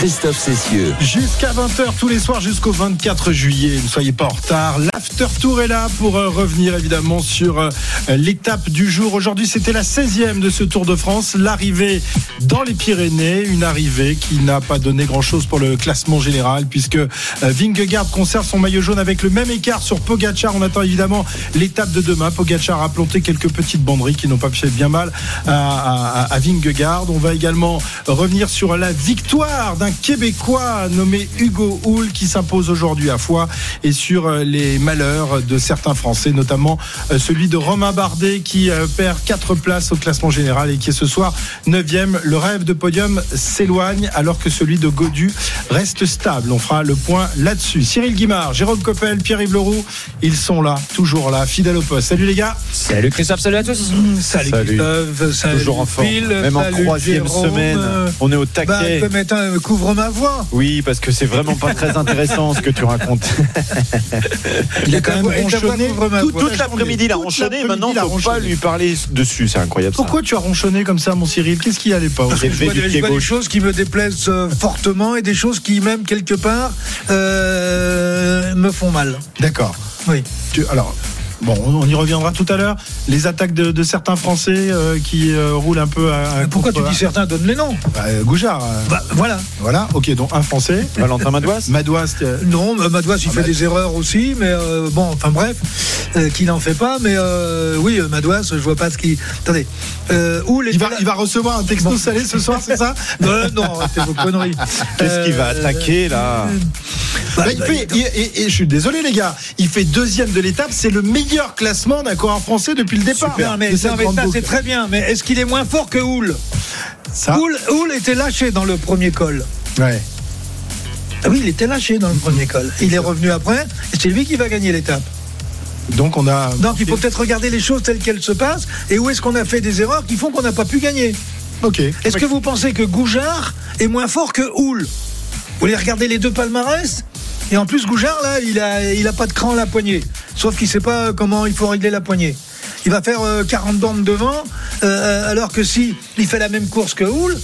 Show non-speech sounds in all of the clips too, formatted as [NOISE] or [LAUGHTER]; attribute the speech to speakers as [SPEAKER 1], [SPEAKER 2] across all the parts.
[SPEAKER 1] Christophe Cessieux.
[SPEAKER 2] Jusqu'à 20h tous les soirs jusqu'au 24 juillet. Ne soyez pas en retard. L'After Tour est là pour euh, revenir évidemment sur euh, l'étape du jour. Aujourd'hui, c'était la 16e de ce Tour de France. L'arrivée dans les Pyrénées. Une arrivée qui n'a pas donné grand-chose pour le classement général puisque euh, Vingegaard conserve son maillot jaune avec le même écart sur Pogachar. On attend évidemment l'étape de demain. Pogachar a planté quelques petites banderies qui n'ont pas fait bien mal à, à, à Vingegaard. On va également revenir sur la victoire d'un Québécois nommé Hugo Hull qui s'impose aujourd'hui à Foix et sur euh, les malheurs de certains Français, notamment euh, celui de Romain Bardet qui euh, perd 4 places au classement général et qui est ce soir 9e. Le rêve de podium s'éloigne alors que celui de Godu reste stable. On fera le point là-dessus. Cyril Guimard, Jérôme Coppel, Pierre-Yves Leroux, ils sont là, toujours là, fidèles au poste. Salut les gars.
[SPEAKER 3] Salut Christophe, salut à tous.
[SPEAKER 4] Salut,
[SPEAKER 5] Salut.
[SPEAKER 4] Christophe, salut
[SPEAKER 5] Toujours en forme. Même en
[SPEAKER 4] salut
[SPEAKER 5] troisième
[SPEAKER 4] Jérôme.
[SPEAKER 5] semaine, on est au
[SPEAKER 4] Bah,
[SPEAKER 5] taquet.
[SPEAKER 4] tu peux mettre un couvre ma voix.
[SPEAKER 5] Oui, parce que c'est vraiment pas très intéressant ce que tu racontes. [LAUGHS]
[SPEAKER 2] Il a quand même ronchonné toute,
[SPEAKER 5] l'après-midi, il a ronchonné. Maintenant,
[SPEAKER 2] il a
[SPEAKER 5] faut pas
[SPEAKER 2] ronchonné.
[SPEAKER 5] lui parler dessus. C'est incroyable. ça.
[SPEAKER 2] Pourquoi tu as ronchonné comme ça, mon Cyril? Qu'est-ce qui allait pas?
[SPEAKER 5] J'ai
[SPEAKER 4] vois,
[SPEAKER 5] du
[SPEAKER 4] des,
[SPEAKER 5] pied
[SPEAKER 4] choses qui me déplaisent euh, fortement et des choses qui, même quelque part, euh, me font mal.
[SPEAKER 2] D'accord.
[SPEAKER 4] Oui.
[SPEAKER 2] Tu- alors, bon, on y reviendra tout à l'heure. Les attaques de, de certains Français euh, qui euh, roulent un peu à. à
[SPEAKER 4] Pourquoi tu dis certains Donne les noms?
[SPEAKER 2] Bah, euh, Goujard. euh,
[SPEAKER 4] Bah, voilà.
[SPEAKER 2] Voilà, ok, donc un Français.
[SPEAKER 5] Valentin [LAUGHS] Madouas?
[SPEAKER 2] Madouas,
[SPEAKER 4] Non, Madouas, il
[SPEAKER 2] Ah
[SPEAKER 4] fait
[SPEAKER 2] bah-
[SPEAKER 4] des erreurs aussi, mais euh, bon, enfin bref, euh, qu'il n'en fait pas. Mais euh, oui, Madouas, je vois pas ce qui. Attendez. Euh, où les
[SPEAKER 2] il, va, il va recevoir un texto salé ce soir, c'est ça? [LAUGHS]
[SPEAKER 4] Non, non, c'est vos conneries.
[SPEAKER 5] Qu'est-ce qu'il va attaquer là?
[SPEAKER 4] Bah,
[SPEAKER 2] Bah, il
[SPEAKER 4] bah,
[SPEAKER 2] fait- il- et, et je suis désolé les gars, il fait deuxième de l'étape, c'est le meilleur classement d'un coureur français depuis le départ.
[SPEAKER 4] Super, mais, non, ça c'est très bien. Mais est-ce qu'il est moins fort que Houle
[SPEAKER 2] Ça,
[SPEAKER 4] Houle, Houle était lâché dans le premier col.
[SPEAKER 2] ouais.
[SPEAKER 4] Ah oui, il était lâché dans le premier col. Il est revenu après, et c'est lui qui va gagner l'étape.
[SPEAKER 2] Donc on a.
[SPEAKER 4] Donc il faut peut-être regarder les choses telles qu'elles se passent, et où est-ce qu'on a fait des erreurs qui font qu'on n'a pas pu gagner.
[SPEAKER 2] Ok.
[SPEAKER 4] Est-ce que vous pensez que Goujard est moins fort que Houle Vous voulez regarder les deux palmarès? Et en plus, Goujard, là, il a, il a pas de cran à la poignée. Sauf qu'il sait pas comment il faut régler la poignée. Il va faire euh, 40 bornes devant, euh, alors que si il fait la même course que Houle,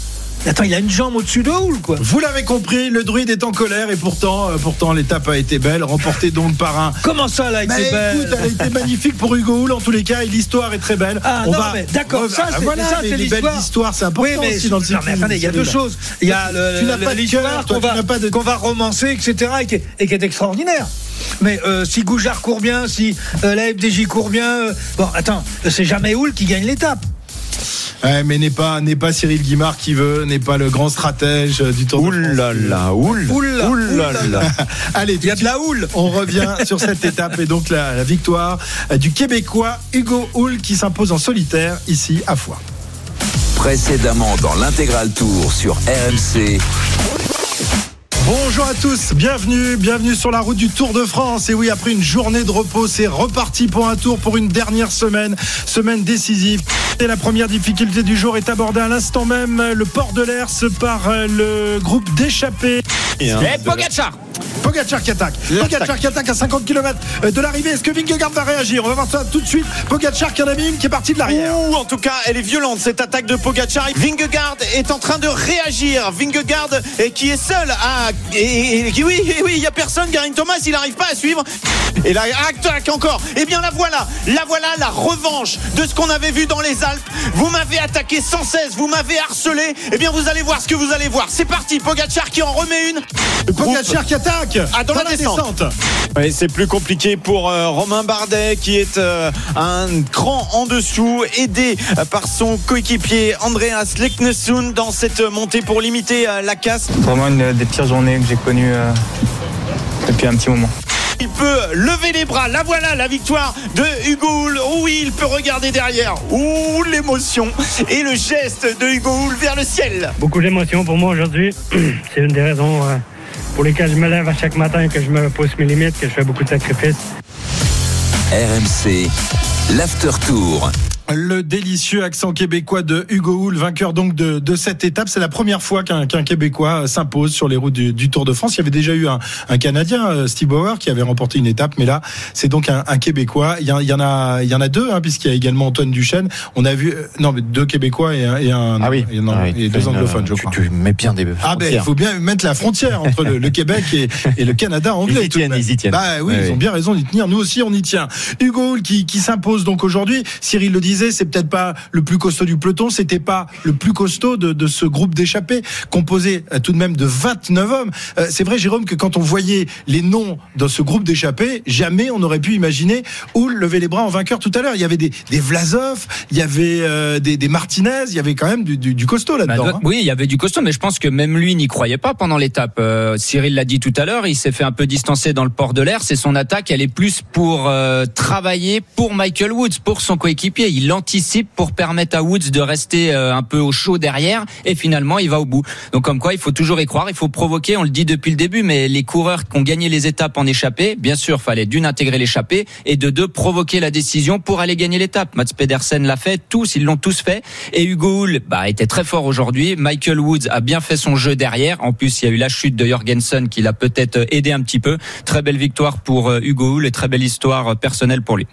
[SPEAKER 4] attends, il a une jambe au-dessus de Houle, quoi.
[SPEAKER 2] Vous l'avez compris, le druide est en colère et pourtant, euh, pourtant l'étape a été belle, remportée donc par un.
[SPEAKER 4] Comment ça, là, il
[SPEAKER 2] Bah,
[SPEAKER 4] était belle
[SPEAKER 2] écoute, elle a été magnifique pour Hugo Hull en tous les cas et l'histoire est très belle.
[SPEAKER 4] Ah, non, mais d'accord, ça, c'est-
[SPEAKER 2] voilà,
[SPEAKER 4] ça, c'est l'histoire.
[SPEAKER 2] c'est important
[SPEAKER 4] Oui, mais,
[SPEAKER 2] aussi dans le
[SPEAKER 4] non, mais
[SPEAKER 2] cyclisme,
[SPEAKER 4] attendez, il y a deux choses. Il y a le-
[SPEAKER 2] Tu n'as
[SPEAKER 4] le-
[SPEAKER 2] pas de
[SPEAKER 4] l'histoire qu'on va,
[SPEAKER 2] de-
[SPEAKER 4] qu'on va romancer, etc., et qui est, et qui est extraordinaire. Mais euh, si Goujard court bien, si euh, la FDJ court bien, euh, bon, attends, c'est jamais Houle qui gagne l'étape.
[SPEAKER 2] Ouais, mais n'est pas, n'est pas Cyril Guimard qui veut, n'est pas le grand stratège euh, du Tour de France.
[SPEAKER 5] Oulala, oul.
[SPEAKER 4] Oula,
[SPEAKER 5] Oulala. [LAUGHS]
[SPEAKER 2] Allez,
[SPEAKER 4] Il y a de la houle.
[SPEAKER 2] On revient [LAUGHS] sur cette étape et donc la, la victoire euh, du Québécois Hugo Hull qui s'impose en solitaire ici à Foix.
[SPEAKER 1] Précédemment dans l'intégral tour sur RMC.
[SPEAKER 2] Bonjour à tous, bienvenue, bienvenue sur la route du Tour de France. Et oui, après une journée de repos, c'est reparti pour un tour pour une dernière semaine, semaine décisive. Et la première difficulté du jour est abordée à l'instant même, le port de l'Ers par euh, le groupe d'échappés.
[SPEAKER 5] Et
[SPEAKER 3] Et Pogacar
[SPEAKER 2] Pogacar qui attaque. Pogacar qui attaque à 50 km de l'arrivée. Est-ce que Vingegaard va réagir? On va voir ça tout de suite. Pogacar qui en a mis une qui est partie de l'arrière.
[SPEAKER 5] Ouh, en tout cas, elle est violente cette attaque de Pogacar. Vingegaard est en train de réagir. Vingegaard qui est seul à et, et- qui- oui, oui, il y a personne. Garin Thomas, il n'arrive pas à suivre. Et là, attaque encore. Eh bien, la voilà, la voilà, la revanche de ce qu'on avait vu dans les Alpes. Vous m'avez attaqué sans cesse, vous m'avez harcelé. Eh bien, vous allez voir ce que vous allez voir. C'est parti, Pogacar qui en remet une.
[SPEAKER 2] Pogacar qui attaque
[SPEAKER 5] Ah, dans la descente. Ouais, c'est plus compliqué pour euh, Romain Bardet qui est euh, un cran en dessous, aidé euh, par son coéquipier Andreas Leknesund dans cette montée pour limiter euh, la casse.
[SPEAKER 6] Vraiment une des pires journées que j'ai connues euh, depuis un petit moment.
[SPEAKER 5] Il peut lever les bras. La voilà, la victoire de Hugo Hull. Oh oui, il peut regarder derrière. Ouh, l'émotion et le geste de Hugo Hull vers le ciel.
[SPEAKER 7] Beaucoup d'émotions pour moi aujourd'hui. [CLEARS THROAT] C'est une des raisons euh, pour lesquelles je me lève à chaque matin, que je me pousse mes limites, que je fais beaucoup de sacrifices.
[SPEAKER 1] RMC, l'after tour.
[SPEAKER 2] Le délicieux accent québécois de Hugo Hull, vainqueur donc de, de cette étape. C'est la première fois qu'un qu'un Québécois s'impose sur les routes du, du, Tour de France. Il y avait déjà eu un, un, Canadien, euh, Steve Bauer, qui avait remporté une étape, mais là, c'est donc un, un, Québécois. Il y, il y, en a, il y en a deux, hein, puisqu'il y a également Antoine Duchesne. On a vu, euh, non, mais deux Québécois et un, et un
[SPEAKER 5] ah oui.
[SPEAKER 2] et, non,
[SPEAKER 5] ah oui.
[SPEAKER 2] et deux
[SPEAKER 5] une,
[SPEAKER 2] anglophones, je
[SPEAKER 5] tu,
[SPEAKER 2] crois.
[SPEAKER 5] Tu mets bien des.
[SPEAKER 2] Ah ben, il faut bien mettre la frontière entre le, le Québec et, et, le Canada anglais.
[SPEAKER 5] Ils y tiennent, ils y tiennent.
[SPEAKER 2] Bah oui,
[SPEAKER 5] oui,
[SPEAKER 2] ils ont bien raison d'y tenir. Nous aussi, on y tient. Hugo Hull qui, qui s'impose donc aujourd'hui. Cyril le disait, c'est peut-être pas le plus costaud du peloton, c'était pas le plus costaud de, de ce groupe d'échappés, composé euh, tout de même de 29 hommes. Euh, c'est vrai, Jérôme, que quand on voyait les noms dans ce groupe d'échappés, jamais on aurait pu imaginer Hull lever les bras en vainqueur tout à l'heure. Il y avait des, des Vlasov, il y avait euh, des, des, Martinez, il y avait quand même du, du, du costaud là-dedans.
[SPEAKER 3] Bah, hein. Oui, il y avait du costaud, mais je pense que même lui n'y croyait pas pendant l'étape. Euh, Cyril l'a dit tout à l'heure, il s'est fait un peu distancer dans le port de l'air. C'est son attaque, elle est plus pour travailler pour Michael Woods, pour son coéquipier. Il anticipe pour permettre à Woods de rester euh, un peu au chaud derrière et finalement il va au bout. Donc comme quoi il faut toujours y croire, il faut provoquer, on le dit depuis le début, mais les coureurs qui ont gagné les étapes en échappée, bien sûr, fallait d'une intégrer l'échappée et de deux provoquer la décision pour aller gagner l'étape. Mats Pedersen l'a fait, tous, ils l'ont tous fait et Hugo Hull bah, était très fort aujourd'hui. Michael Woods a bien fait son jeu derrière. En plus, il y a eu la chute de Jorgensen qui l'a peut-être aidé un petit peu. Très belle victoire pour euh, Hugo Hull et très belle histoire personnelle pour lui.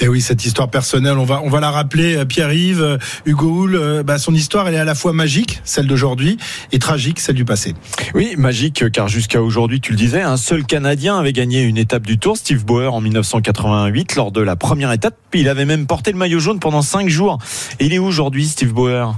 [SPEAKER 2] Et oui, cette histoire personnelle, on va on va la rappeler. Pierre-Yves, Hugo Hull, bah, son histoire, elle est à la fois magique, celle d'aujourd'hui, et tragique, celle du passé.
[SPEAKER 5] Oui, magique, car jusqu'à aujourd'hui, tu le disais, un seul Canadien avait gagné une étape du Tour, Steve Bauer, en 1988, lors de la première étape. Il avait même porté le maillot jaune pendant cinq jours. Et il est où aujourd'hui, Steve Bauer?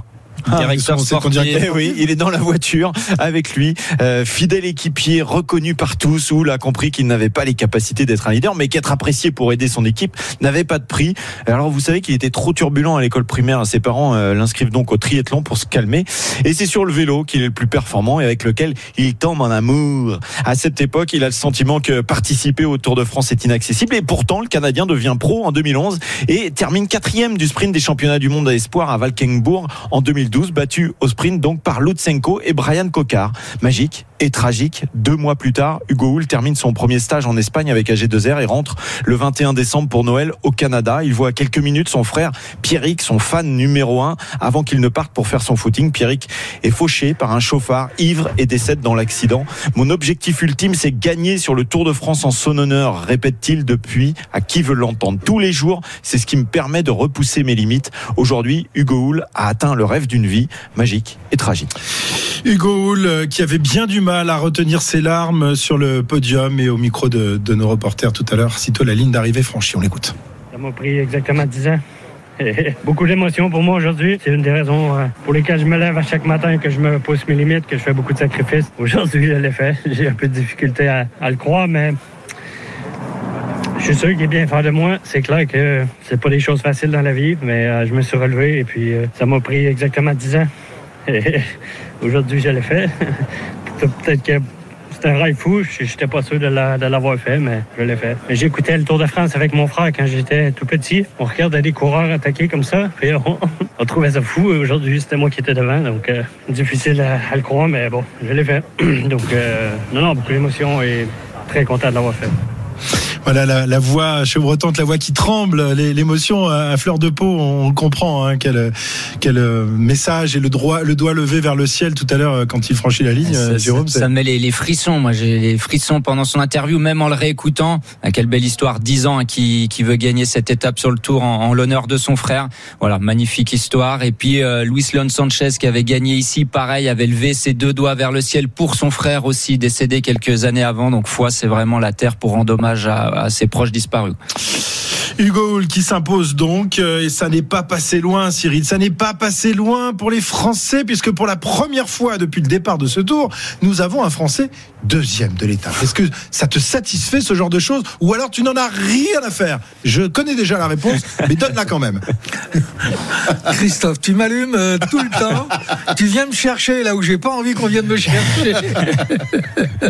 [SPEAKER 3] Ah, directeur sportif.
[SPEAKER 5] Oui, il est dans la voiture avec lui, euh, fidèle équipier, reconnu par tous. Où a compris qu'il n'avait pas les capacités d'être un leader, mais qu'être apprécié pour aider son équipe n'avait pas de prix. Alors vous savez qu'il était trop turbulent à l'école primaire. Ses parents euh, l'inscrivent donc au triathlon pour se calmer. Et c'est sur le vélo qu'il est le plus performant et avec lequel il tombe en amour. À cette époque, il a le sentiment que participer au Tour de France est inaccessible. Et pourtant, le Canadien devient pro en 2011 et termine quatrième du sprint des championnats du monde à espoir à Valkenburg en 2012. 2012, battu au sprint donc par Lutsenko et Brian Kokar. Magique et tragique. Deux mois plus tard, Hugo Hull termine son premier stage en Espagne avec AG2R et rentre le 21 décembre pour Noël au Canada. Il voit quelques minutes son frère Pierrick, son fan numéro un, avant qu'il ne parte pour faire son footing. Pierrick est fauché par un chauffard ivre et décède dans l'accident. Mon objectif ultime, c'est gagner sur le Tour de France en son honneur, répète-t-il depuis à qui veut l'entendre. Tous les jours, c'est ce qui me permet de repousser mes limites. Aujourd'hui, Hugo Hull a atteint le rêve d'une vie magique et tragique.
[SPEAKER 2] Hugo Hull, qui avait bien du mal à retenir ses larmes sur le podium et au micro de, de nos reporters tout à l'heure, sitôt la ligne d'arrivée franchie. On l'écoute.
[SPEAKER 7] Ça m'a pris exactement 10 ans. Et [LAUGHS] beaucoup d'émotions pour moi aujourd'hui. C'est une des raisons euh, pour lesquelles je me lève à chaque matin, que je me pousse mes limites, que je fais beaucoup de sacrifices. Aujourd'hui, je l'ai fait. [LAUGHS] J'ai un peu de difficulté à, à le croire, mais je suis sûr qu'il est bien faire de moi. C'est clair que c'est pas des choses faciles dans la vie, mais euh, je me suis relevé et puis euh, ça m'a pris exactement 10 ans. [LAUGHS] Aujourd'hui, je l'ai fait. [LAUGHS] Peut-être que c'est un rêve fou. J'étais pas sûr de l'avoir fait, mais je l'ai fait. J'écoutais le Tour de France avec mon frère quand j'étais tout petit. On regardait des coureurs attaquer comme ça. [LAUGHS] Puis on, on trouvait ça fou. Aujourd'hui, c'était moi qui étais devant. Donc, euh, difficile à, le croire, mais bon, je l'ai fait. [CLEARS THROAT] donc, non, non, beaucoup d'émotions et très content de l'avoir fait.
[SPEAKER 2] Voilà la, la, voix chevrotante, la voix qui tremble, l'émotion à fleur de peau, on comprend. Hein, quel, quel message et le, droit, le doigt levé vers le ciel tout à l'heure quand il franchit la ligne,
[SPEAKER 3] ça,
[SPEAKER 2] Jérôme.
[SPEAKER 3] Ça, ça, met les, les, frissons. Moi, j'ai les frissons pendant son interview, même en le réécoutant. Ah, quelle belle histoire, 10 ans, hein, qui, qui veut gagner cette étape sur le Tour en, en l'honneur de son frère. Voilà, magnifique histoire. Et puis euh, Luis Leon Sanchez qui avait gagné ici, pareil, avait levé ses deux doigts vers le ciel pour son frère aussi, décédé quelques années avant. Donc, foi, c'est vraiment la terre pour rendre hommage à, à ses proches disparus.
[SPEAKER 2] Hugo Hull qui s'impose donc euh, et ça n'est pas passé loin Cyril, ça n'est pas passé loin pour les Français puisque pour la première fois depuis le départ de ce tour, nous avons un Français deuxième de l'étape. Est-ce que ça te satisfait ce genre de choses? Ou alors tu n'en as rien à faire? Je connais déjà la réponse, mais donne-la quand même. [LAUGHS]
[SPEAKER 4] Christophe, tu m'allumes euh, tout le temps. tu viens me chercher là où j'ai pas envie qu'on vienne me chercher. [LAUGHS]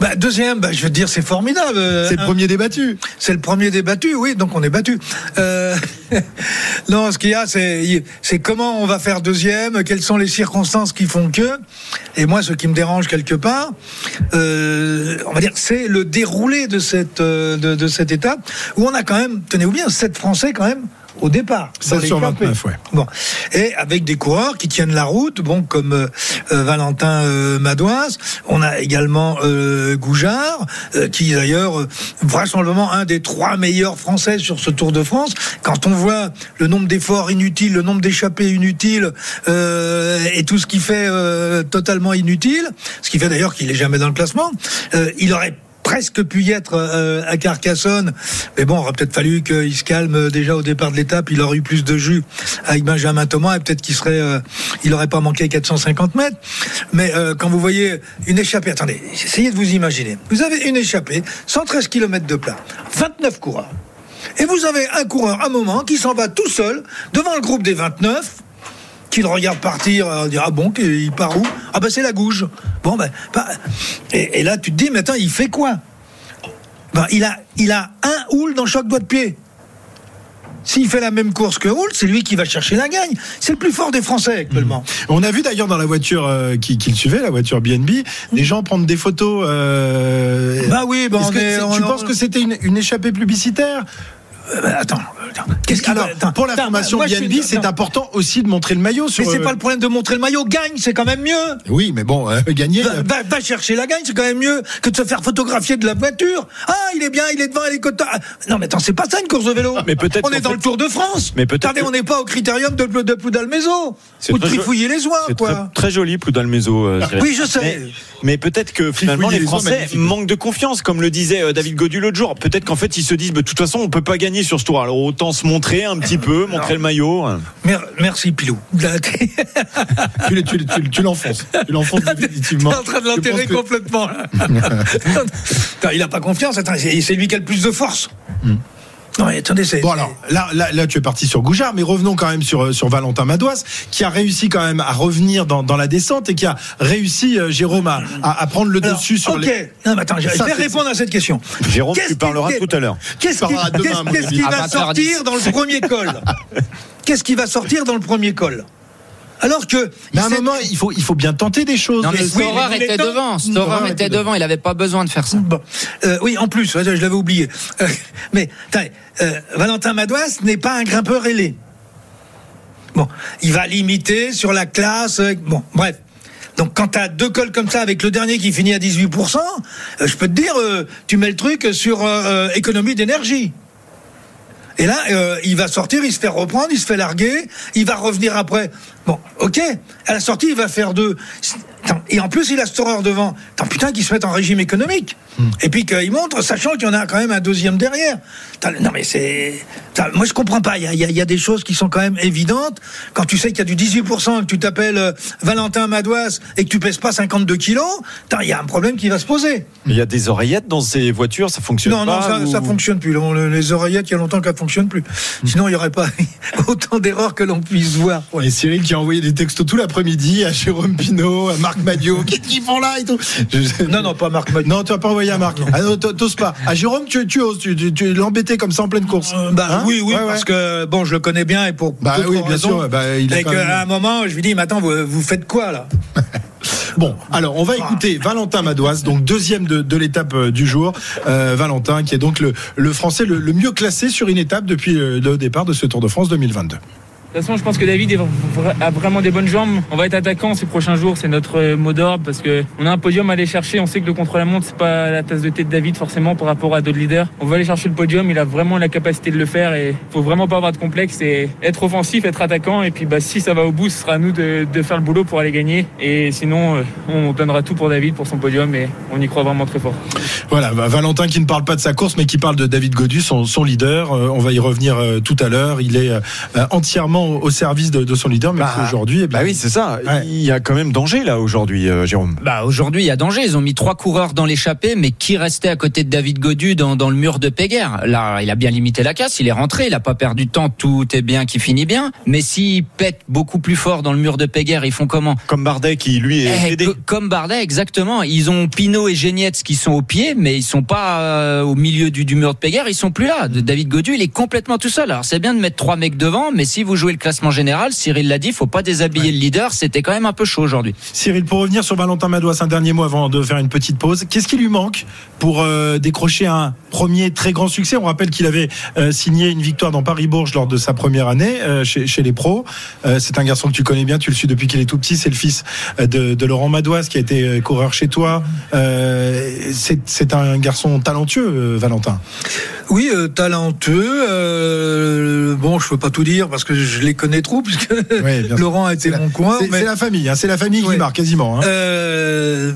[SPEAKER 4] bah, deuxième, bah, je veux dire, c'est formidable.
[SPEAKER 2] C'est le premier débattu.
[SPEAKER 4] C'est le premier débattu, oui, donc on est battu. Euh, [LAUGHS] non, ce qu'il y a, c'est, comment on va faire deuxième, quelles sont les circonstances qui font que. Et moi, ce qui me dérange quelque part, euh, on va dire, c'est le déroulé de cette, de, de cette étape, où on a quand même, tenez-vous bien, sept Français quand même au départ. dans
[SPEAKER 2] 16 sur
[SPEAKER 4] l'échappée.
[SPEAKER 2] 29, ouais.
[SPEAKER 4] Bon. Et avec des coureurs qui tiennent la route, bon, comme euh, euh, Valentin euh, Madoise. On a également euh, Goujard, euh, qui est d'ailleurs euh, vraisemblablement un des trois meilleurs Français sur ce Tour de France. Quand on voit le nombre d'efforts inutiles, le nombre d'échappées inutiles euh, et tout ce qui fait euh, totalement inutile, ce qui fait d'ailleurs qu'il est jamais dans le classement, euh, il aurait presque pu y être euh, à Carcassonne, mais bon, il aurait peut-être fallu qu'il se calme euh, déjà au départ de l'étape. Il aurait eu plus de jus avec Benjamin Thomas et peut-être qu'il serait, euh, il aurait pas manqué 450 mètres. Mais euh, quand vous voyez une échappée, attendez, essayez de vous imaginer. Vous avez une échappée, 113 km de plat, 29 coureurs, et vous avez un coureur un moment qui s'en va tout seul devant le groupe des 29 qui le regarde partir, euh, on dit ah bon, il part où? Ah ben c'est la gouge. Bon ben, bah, et, et là tu te dis mais attends, il fait quoi? Ben, il a, il a un houle dans chaque doigt de pied. S'il fait la même course que Houle, c'est lui qui va chercher la gagne. C'est le plus fort des Français actuellement.
[SPEAKER 2] On a vu d'ailleurs dans la voiture euh, qui, qui le suivait, la voiture BNB, des gens prendre des photos. euh,
[SPEAKER 4] Bah oui, bah on est-
[SPEAKER 2] tu
[SPEAKER 4] on-
[SPEAKER 2] penses que c'était une, une échappée publicitaire?
[SPEAKER 4] Attends, attends. qu'est-ce qu'il
[SPEAKER 2] Alors,
[SPEAKER 4] attends,
[SPEAKER 2] pour la
[SPEAKER 4] attends,
[SPEAKER 2] formation
[SPEAKER 4] moi, suis-
[SPEAKER 2] BNB, c'est important aussi de montrer le maillot. Sur,
[SPEAKER 4] Mais c'est
[SPEAKER 2] euh,
[SPEAKER 4] pas le problème de montrer le maillot. Gagne, c'est quand même mieux.
[SPEAKER 2] Oui, mais bon, euh, gagner.
[SPEAKER 4] Va, va- va chercher la gagne, c'est quand même mieux que de se faire photographier de la voiture. Ah, il est bien, il est devant, il est content. Ah, Non, mais attends, c'est pas ça une course de vélo.
[SPEAKER 8] Mais peut-être
[SPEAKER 4] On est dans
[SPEAKER 8] fait-
[SPEAKER 4] le Tour de France.
[SPEAKER 8] Mais peut-être
[SPEAKER 4] Attendez,
[SPEAKER 8] que-
[SPEAKER 4] on n'est pas au critérium de, de Poudalmézo. Ou de
[SPEAKER 8] jo-
[SPEAKER 4] trifouiller les oies,
[SPEAKER 8] C'est
[SPEAKER 4] quoi.
[SPEAKER 8] très joli, Poudalmézo. euh.
[SPEAKER 4] Oui, je sais.
[SPEAKER 8] Mais, mais peut-être que finalement les Français manquent de confiance, comme le disait euh, David Godu l'autre jour. Peut-être qu'en fait ils se disent, bah, de toute façon, on peut pas gagner sur ce tour. Alors autant se montrer un petit peu, montrer le maillot.
[SPEAKER 4] Mer- Merci, Pilou. [LAUGHS] T'es
[SPEAKER 2] tu, le- tu, tu, tu l'enfonces. Tu l'enfonces [LAUGHS] définitivement.
[SPEAKER 4] en train de l'enterrer
[SPEAKER 2] que-
[SPEAKER 4] complètement. là. [LAUGHS] Il a pas confiance. C'est c'est lui qui a le plus de force. Non, mais attendez, c'est.
[SPEAKER 2] Bon alors, là, là, là, tu es parti sur Goujard, mais revenons quand même sur, euh, sur Valentin Madouas, qui a réussi quand même à revenir dans, dans la descente et qui a réussi, euh, Jérôme, à, à- à prendre le
[SPEAKER 4] Alors,
[SPEAKER 2] dessus sur
[SPEAKER 4] ok.
[SPEAKER 2] les...
[SPEAKER 4] Non, mais attends, je vais répondre à cette question.
[SPEAKER 8] Jérôme, tu parleras tout à l'heure.
[SPEAKER 4] Qu'est-ce qui, va
[SPEAKER 3] 20h10.
[SPEAKER 4] sortir dans le premier col? Qu'est-ce qui va sortir dans le premier col? Alors que.
[SPEAKER 2] Mais à un moment, il faut, il faut bien tenter des choses.
[SPEAKER 3] Non mais
[SPEAKER 2] Euh,
[SPEAKER 4] oui,
[SPEAKER 3] Storer était devant,
[SPEAKER 2] Storer était
[SPEAKER 3] était devant, il avait pas besoin de faire ça.
[SPEAKER 4] Bon. Euh, oui, en plus, je l'avais oublié. Euh, mais attendez, euh, Valentin Madouas n'est pas un grimpeur ailé. Bon, il va limiter sur la classe. euh, Bon, bref. Donc quand tu as deux cols comme ça avec le dernier qui finit à 18%, euh, je peux te dire, euh, tu mets le truc sur euh, euh, économie d'énergie. Et là, euh, il va sortir, il se fait reprendre, il se fait larguer, il va revenir après. Bon, ok. À la sortie, il va faire deux. Et en plus, il a Storer devant. Attends, putain, qu'il se mette en régime économique. Et puis qu'il montre, sachant qu'il y en a quand même un deuxième derrière. Non, mais c'est. Moi, je comprends pas. Il y a, y y des choses qui sont quand même évidentes. Quand tu sais qu'il y a du 18%, que tu t'appelles euh, Valentin Madouas et que tu pèses pas 52 kilos, il y a un problème qui va se poser.
[SPEAKER 8] Il y a des oreillettes dans ces voitures, ça fonctionne
[SPEAKER 4] Non,
[SPEAKER 8] pas
[SPEAKER 4] non, ça,
[SPEAKER 8] ou-
[SPEAKER 4] ça fonctionne plus. Les oreillettes, il y a longtemps qu'elles fonctionnent plus. Sinon, il n'y aurait pas [LAUGHS] autant d'erreurs que l'on puisse voir.
[SPEAKER 2] Et Cyril qui a envoyé des textos tout l'après-midi à Jérôme Pinot, à Marc Madio. Qu'est-ce qu'ils font là et tout Je-
[SPEAKER 4] Non, non, pas Marc Madio.
[SPEAKER 2] Non, tu vas pas envoyé à Marc. Ah non, t'oses pas. À Jérôme, tu, tu oses. Tu, tu, tu l'embêtais comme ça en pleine course.
[SPEAKER 4] Euh, bah,
[SPEAKER 2] Hein
[SPEAKER 4] oui, oui,
[SPEAKER 2] Ouais, ouais.
[SPEAKER 4] parce que bon, je le connais bien et pour
[SPEAKER 2] Bah oui, bien
[SPEAKER 4] raisons.
[SPEAKER 2] sûr, bah, il a
[SPEAKER 4] et qu'à
[SPEAKER 2] même-
[SPEAKER 4] un moment, je lui dis, mais attends, vous, vous faites quoi là? [LAUGHS]
[SPEAKER 2] Bon, alors on va écouter Valentin Madouas, donc deuxième de, de l'étape euh, du jour. Euh, Valentin, qui est donc le, le Français le, le mieux classé sur une étape depuis le départ de ce Tour de France 2022.
[SPEAKER 9] De toute façon, je pense que David a vraiment des bonnes jambes. On va être attaquant ces prochains jours, c'est notre euh, mot d'ordre parce que on a un podium à aller chercher. On sait que le contre-la-montre c'est pas la tasse de thé de David forcément par rapport à d'autres leaders. On va aller chercher le podium. Il a vraiment la capacité de le faire et faut vraiment pas avoir de complexe et être offensif, être attaquant. Et puis bah si ça va au bout, ce sera à nous de, faire le boulot pour aller gagner. Et sinon, euh, on donnera tout pour David pour son podium et on y croit vraiment très fort.
[SPEAKER 2] Voilà, bah, Valentin qui ne parle pas de sa course, mais qui parle de David Godu, son, leader. Euh, on va y revenir tout à l'heure. Il est entièrement au service de, de son leader, mais
[SPEAKER 8] Bah,
[SPEAKER 2] aujourd'hui, eh bien,
[SPEAKER 8] Bah oui, c'est ça.
[SPEAKER 2] Ouais.
[SPEAKER 8] Il y a quand même danger là aujourd'hui, euh, Jérôme.
[SPEAKER 3] Bah aujourd'hui il y a danger. Ils ont mis trois coureurs dans l'échappée, mais qui restait à côté de David Godu dans, dans le mur de Péguerre? Là, il a bien limité la casse. Il est rentré. Il a pas perdu de temps. Tout est bien qui finit bien. Mais s'il pète beaucoup plus fort dans le mur de Péguerre, ils font comment?
[SPEAKER 8] Comme Bardet qui lui est
[SPEAKER 3] Eh,
[SPEAKER 8] aidé.
[SPEAKER 3] co- Comme Bardet, exactement. Ils ont Pinot et Genietz qui sont au pied, mais ils sont pas euh, au milieu du, du mur de Péguerre. Ils sont plus là. David Godu, il est complètement tout seul. Alors c'est bien de mettre trois mecs devant, mais si vous jouez le classement général. Cyril l'a dit, faut pas déshabiller le leader. C'était quand même un peu chaud aujourd'hui.
[SPEAKER 2] Cyril, pour revenir sur Valentin Madouas, un dernier mot avant de faire une petite pause. Qu'est-ce qui lui manque pour euh, décrocher un premier très grand succès? On rappelle qu'il avait euh, signé une victoire dans Paris-Bourges lors de sa première année euh, chez, chez, les pros. Euh, c'est un garçon que tu connais bien, tu le suis depuis qu'il est tout petit. C'est le fils de, de, Laurent Madouas qui a été coureur chez toi. c'est un garçon talentueux, Valentin.
[SPEAKER 4] Oui, talentueux. bon, je peux pas tout dire parce que je les connais trop puisque oui, Laurent a été mon coin.
[SPEAKER 2] C'est mais... la famille, hein, c'est la famille qui marque quasiment. Hein.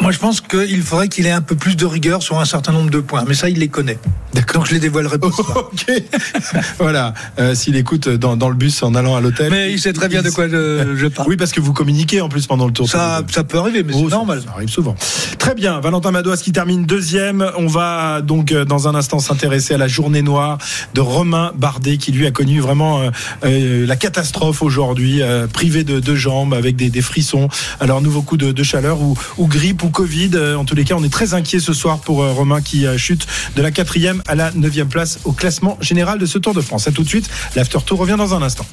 [SPEAKER 4] Moi, je pense qu'il faudrait qu'il ait un peu plus de rigueur sur un certain nombre de points. Mais ça, il les connaît.
[SPEAKER 2] D'accord.
[SPEAKER 4] Donc, je les dévoilerai pas. [LAUGHS]
[SPEAKER 2] ok. [LAUGHS] voilà. Euh, S'il écoute dans, dans, le bus en allant à l'hôtel.
[SPEAKER 4] Mais il sait très bien de quoi je, je, parle.
[SPEAKER 2] Oui, parce que vous communiquez en plus pendant le tour.
[SPEAKER 4] Ça, ça peut arriver, mais oh, c'est normal.
[SPEAKER 2] Ça, arrive souvent. Très bien. Valentin Madouas qui termine deuxième. On va donc euh, dans un instant s'intéresser à la journée noire de Romain Bardet qui lui a connu vraiment euh, euh, la catastrophe aujourd'hui, euh, privé de deux jambes avec des, des, frissons. Alors nouveau coup de, de chaleur ou, ou grippe ou Covid. En tous les cas, on est très inquiet ce soir pour Romain qui chute de la quatrième à la neuvième place au classement général de ce Tour de France. À tout de suite. L'After Tour revient dans un instant.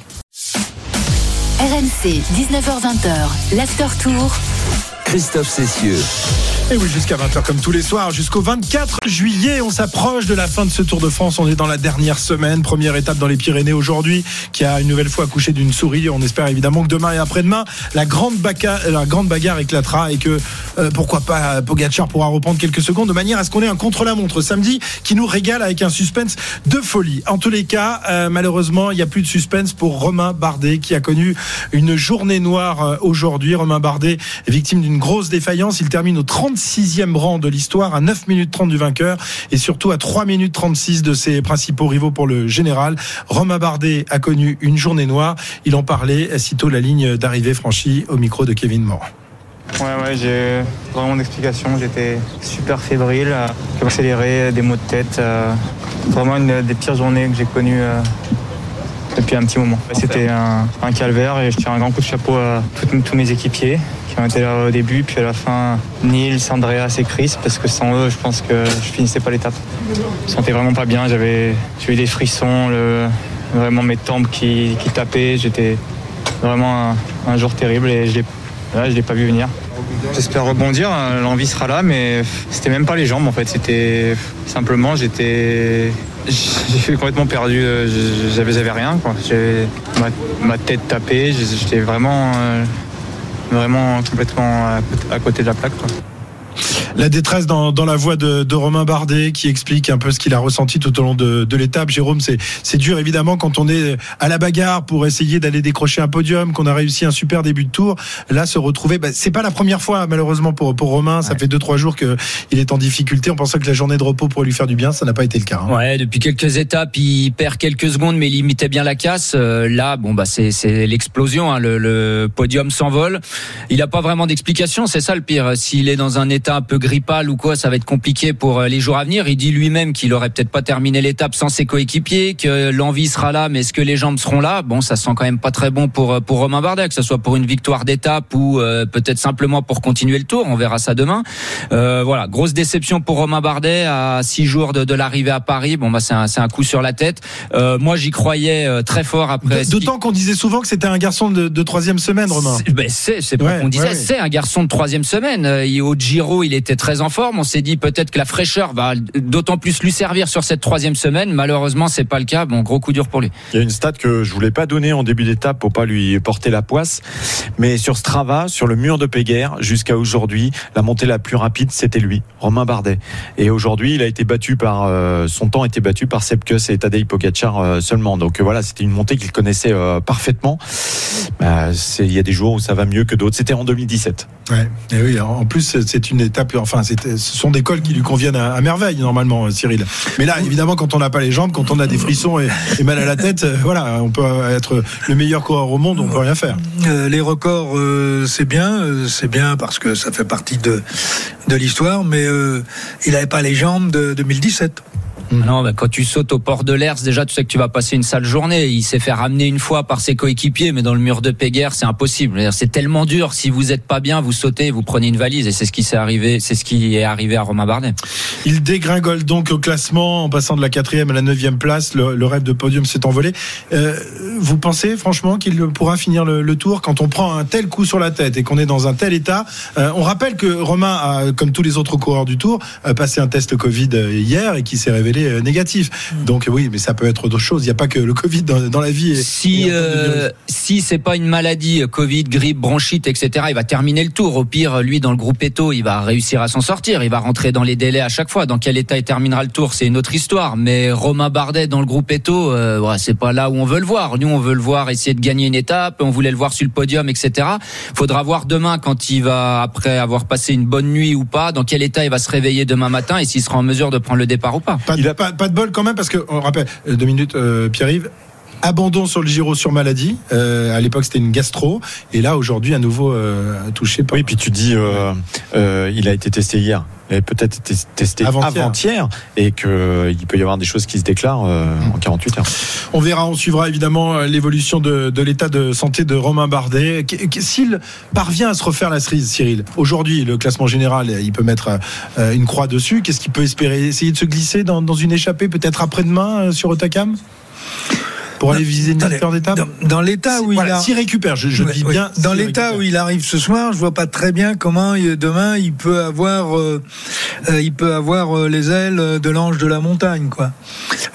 [SPEAKER 10] RMC, 19h20, l'After Tour.
[SPEAKER 1] Christophe Cessieux.
[SPEAKER 2] Et oui, jusqu'à 20h comme tous les soirs, jusqu'au 24 juillet, on s'approche de la fin de ce Tour de France. On est dans la dernière semaine, première étape dans les Pyrénées aujourd'hui, qui a une nouvelle fois accouché d'une souris. On espère évidemment que demain et après-demain, la grande, la grande bagarre éclatera et que euh, pourquoi pas Pogacar pourra reprendre quelques secondes de manière à ce qu'on ait un contre-la-montre samedi qui nous régale avec un suspense de folie. En tous les cas, euh, malheureusement, il n'y a plus de suspense pour Romain Bardet qui a connu une journée noire euh, aujourd'hui. Romain Bardet victime d'une grosse défaillance. Il termine au 36e rang de l'histoire, à 9 minutes 30 du vainqueur et surtout à 3 minutes 36 de ses principaux rivaux pour le général. Romain Bardet a connu une journée noire. Il en parlait sitôt la ligne d'arrivée franchie au micro de Kevin Moore.
[SPEAKER 6] Ouais, ouais, j'ai vraiment d'explications. J'étais super fébrile, euh, accéléré, des maux de tête. Euh, vraiment une des pires journées que j'ai connues. Euh, depuis un petit moment. C'était un, calvaire et je tire un grand coup de chapeau à tous mes équipiers qui ont été là au début, puis à la fin, Nils, Andreas et Chris, parce que sans eux, je pense que je finissais pas l'étape. Je me sentais vraiment pas bien, j'avais eu des frissons, le, vraiment mes tempes qui, qui tapaient, j'étais vraiment un, jour terrible et je ne l'ai pas vu venir. J'espère rebondir, l'envie sera là, mais c'était même pas les jambes en fait, c'était simplement j'étais j'ai complètement perdu, j'avais, j'avais rien. Quoi. Ma, ma, tête tapée, j'étais vraiment, euh, vraiment complètement à, côté de la plaque.
[SPEAKER 2] La détresse dans, dans la voix de, de, Romain Bardet qui explique un peu ce qu'il a ressenti tout au long de, de l'étape. Jérôme, c'est, c'est dur évidemment quand on est à la bagarre pour essayer d'aller décrocher un podium, qu'on a réussi un super début de tour. Là, se retrouver, bah, c'est pas la première fois malheureusement pour, pour Romain. Ça ouais. fait deux trois jours qu'il est en difficulté. On pensait que la journée de repos pourrait lui faire du bien. Ça n'a pas été le cas. Hein.
[SPEAKER 3] Ouais, depuis quelques étapes, il perd quelques secondes, mais il limitait bien la casse. Euh, là, bon bah c'est, c'est l'explosion. Hein. Le, le, podium s'envole. Il n'a pas vraiment d'explication. C'est ça le pire. S'il est dans un état un peu grippal ou quoi, ça va être compliqué pour les jours à venir. Il dit lui-même qu'il aurait peut-être pas terminé l'étape sans ses coéquipiers, que l'envie sera là, mais est-ce que les jambes seront là? Bon, ça sent quand même pas très bon pour pour Romain Bardet, que ce soit pour une victoire d'étape ou euh, peut-être simplement pour continuer le tour. On verra ça demain. Euh, voilà, grosse déception pour Romain Bardet à six jours de, de l'arrivée à Paris. Bon, bah c'est un, c'est un coup sur la tête. Euh, moi, j'y croyais euh, très fort après.
[SPEAKER 2] D'autant qu'on disait souvent que c'était un garçon de, de troisième semaine, Romain.
[SPEAKER 3] C'est, ben c'est, ouais, qu'on disait, ouais, c'est un garçon de troisième semaine. Et au Giro, il était très en forme. On s'est dit peut-être que la fraîcheur va d'autant plus lui servir sur cette troisième semaine. Malheureusement, c'est pas le cas. Bon, gros coup dur pour lui.
[SPEAKER 5] Il y a une stat que je voulais pas donner en début d'étape pour pas lui porter la poisse, mais sur Strava, sur le mur de Péguerre, jusqu'à aujourd'hui, la montée la plus rapide, c'était lui, Romain Bardet. Et aujourd'hui, il a été battu par euh, son temps a été battu par Sepkus et Tadej Pogacar euh, seulement. Donc euh, voilà, c'était une montée qu'il connaissait euh, parfaitement. Bah, il y a des jours où ça va mieux que d'autres. C'était en 2017.
[SPEAKER 2] Ouais. Et oui, en plus c'est une étape. Enfin, ce sont des cols qui lui conviennent à, merveille normalement, Cyril. Mais là, évidemment, quand on n'a pas les jambes, quand on a des frissons et, mal à la tête, euh, voilà, on peut être le meilleur coureur au monde, on peut rien faire.
[SPEAKER 4] Euh, les records, euh, c'est bien, euh, c'est bien parce que ça fait partie de de l'histoire, mais il n'avait pas les jambes de 2017.
[SPEAKER 3] Ah Non, bah, quand tu sautes au port de l'Ers, déjà tu sais que tu vas passer une sale journée. Il s'est fait ramener une fois par ses coéquipiers, mais dans le mur de Péguerre, c'est impossible. C'est tellement dur. Si vous êtes pas bien, vous sautez, vous prenez une valise, et c'est ce qui s'est arrivé. C'est ce qui est arrivé à Romain Bardet.
[SPEAKER 2] Il dégringole donc au classement en passant de la quatrième à la neuvième place. Le, le rêve de podium s'est envolé. Euh, vous pensez franchement qu'il pourra finir le, le, tour quand on prend un tel coup sur la tête et qu'on est dans un tel état? Euh, On rappelle que Romain a, comme tous les autres coureurs du tour, passé un test Covid hier et qui s'est révélé négatif. Donc oui, mais ça peut être d'autres choses. Il n'y a pas que le Covid dans, dans la vie. Et,
[SPEAKER 3] si
[SPEAKER 2] et
[SPEAKER 3] euh, si c'est pas une maladie, Covid, grippe, bronchite, etc., il va terminer le tour. Au pire, lui dans le groupe Eto, il va réussir à s'en sortir. Il va rentrer dans les délais à chaque fois. Dans quel état il terminera le tour, c'est une autre histoire. Mais Romain Bardet dans le groupe Eto, euh, ouais, c'est pas là où on veut le voir. Nous, on veut le voir essayer de gagner une étape. On voulait le voir sur le podium, etc. Faudra voir demain quand il va après avoir passé une bonne nuit ou pas, dans quel état il va se réveiller demain matin et s'il sera en mesure de prendre le départ ou pas.
[SPEAKER 2] Pas, a pas, de bol quand même parce que on rappelle deux minutes euh, Pierre-Yves abandon sur le Giro sur maladie. Euh, à l'époque, c'était une gastro. Et là, aujourd'hui, à nouveau euh, touché par.
[SPEAKER 5] Oui, puis tu dis, euh, euh, il a été testé hier. Peut-être été testé avant-hier, avant et qu'il peut y avoir des choses qui se déclarent mmh. en 48 heures.
[SPEAKER 2] On verra, on suivra évidemment l'évolution de, de l'état de santé de Romain Bardet. S'il parvient à se refaire la cerise, Cyril, aujourd'hui, le classement général, il peut mettre une croix dessus. Qu'est-ce qu'il peut espérer? Essayer de se glisser dans, dans une échappée, peut-être après-demain sur Otakam? Pour aller viser une victoire d'étape
[SPEAKER 4] Dans, dans l'état où
[SPEAKER 2] voilà,
[SPEAKER 4] il a,
[SPEAKER 2] récupère, je, dis bien.
[SPEAKER 4] Dans l'état où il arrive ce soir, je vois pas très bien comment demain il peut avoir, euh, euh, il peut avoir euh, les ailes de l'ange de la montagne, quoi.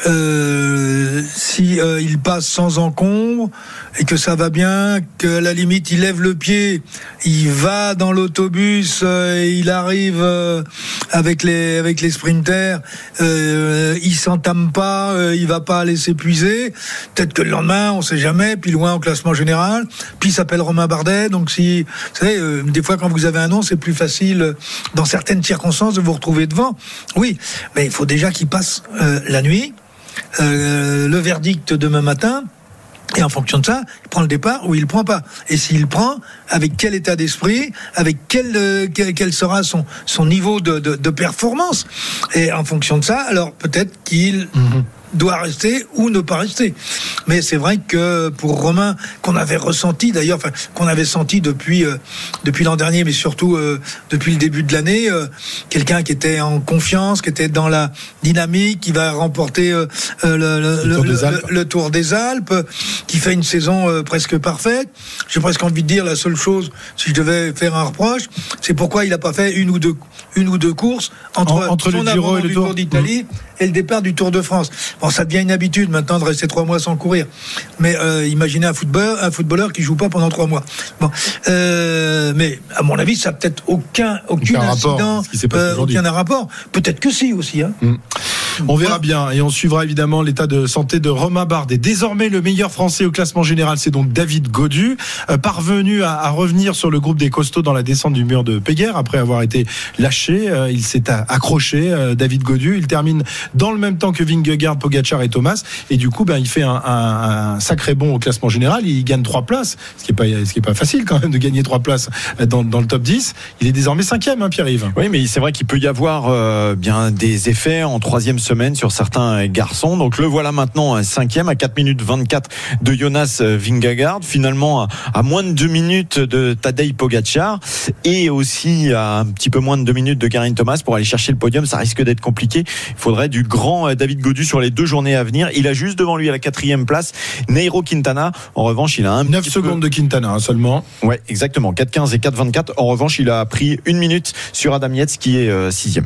[SPEAKER 4] Euh, si il passe sans encombre et que ça va bien, que à la limite il lève le pied, il va dans l'autobus, il arrive avec les avec les sprinters, il s'entame pas, il va pas aller s'épuiser. Peut-être que le lendemain, on sait jamais, puis loin au classement général, puis il s'appelle Romain Bardet, donc si, vous savez, euh, des fois quand vous avez un nom, c'est plus facile, euh, dans certaines circonstances, de vous retrouver devant. Oui, mais il faut déjà qu'il passe euh, la nuit, euh, le verdict demain matin, et en fonction de ça, il prend le départ ou il prend pas. Et s'il prend, avec quel état d'esprit, avec quel, euh, quel, sera son, son niveau de, de, performance? Et en fonction de ça, alors peut-être qu'il... Mm-hmm doit rester ou ne pas rester. Mais c'est vrai que pour Romain, qu'on avait ressenti d'ailleurs, enfin qu'on avait senti depuis euh, depuis l'an dernier, mais surtout euh, depuis le début de l'année, euh, quelqu'un qui était en confiance, qui était dans la dynamique, qui va remporter le, le, le, tour le, Tour des Alpes, qui fait une saison presque parfaite. J'ai presque envie de dire la seule chose, si je devais faire un reproche, c'est pourquoi il n'a pas fait une ou deux une ou deux courses entre,
[SPEAKER 2] en, entre
[SPEAKER 4] son
[SPEAKER 2] le Giro et le
[SPEAKER 4] Tour d'Italie mmh. Et le départ du Tour de France. Bon, ça devient une habitude maintenant de rester trois mois sans courir. Mais euh, imaginez un footballeur, un footballeur qui joue pas pendant trois mois. Bon, euh, mais à mon avis, ça n'a peut-être aucun aucun, incident,
[SPEAKER 2] rapport, euh,
[SPEAKER 4] aucun rapport. Peut-être que si aussi. Hein.
[SPEAKER 2] Mmh. On verra bien et on suivra évidemment l'état de santé de Romain Bardet. Désormais, le meilleur français au classement général, c'est donc David Godu, parvenu à, à, revenir sur le groupe des costauds dans la descente du mur de Péguerre après avoir été lâché. Il s'est accroché, David Godu. Il termine dans le même temps que Vingegaard, Pogacar et Thomas. Et du coup, ben, il fait un, un, un sacré bond au classement général. Il gagne trois places, ce qui est pas, pas facile quand même de gagner trois places dans, dans le top 10. Il est désormais cinquième, hein, Pierre-Yves.
[SPEAKER 5] Oui, mais c'est vrai qu'il peut y avoir euh, bien des effets en troisième semaine sur certains garçons. Donc le voilà maintenant cinquième à 4 minutes 24 de Jonas Vingegaard, finalement à, moins de 2 minutes de Tadej Pogacar et aussi à un petit peu moins de 2 minutes de Garin Thomas pour aller chercher le podium. Ça risque d'être compliqué. Il faudrait du grand David Godu sur les deux journées à venir. Il a juste devant lui à la quatrième place Nairo Quintana. En revanche, il a un
[SPEAKER 2] 9 secondes peu... de Quintana hein, seulement.
[SPEAKER 5] Ouais, exactement. 4-15 et 4-24. En revanche, il a pris une minute sur Adam Yates qui est euh, sixième.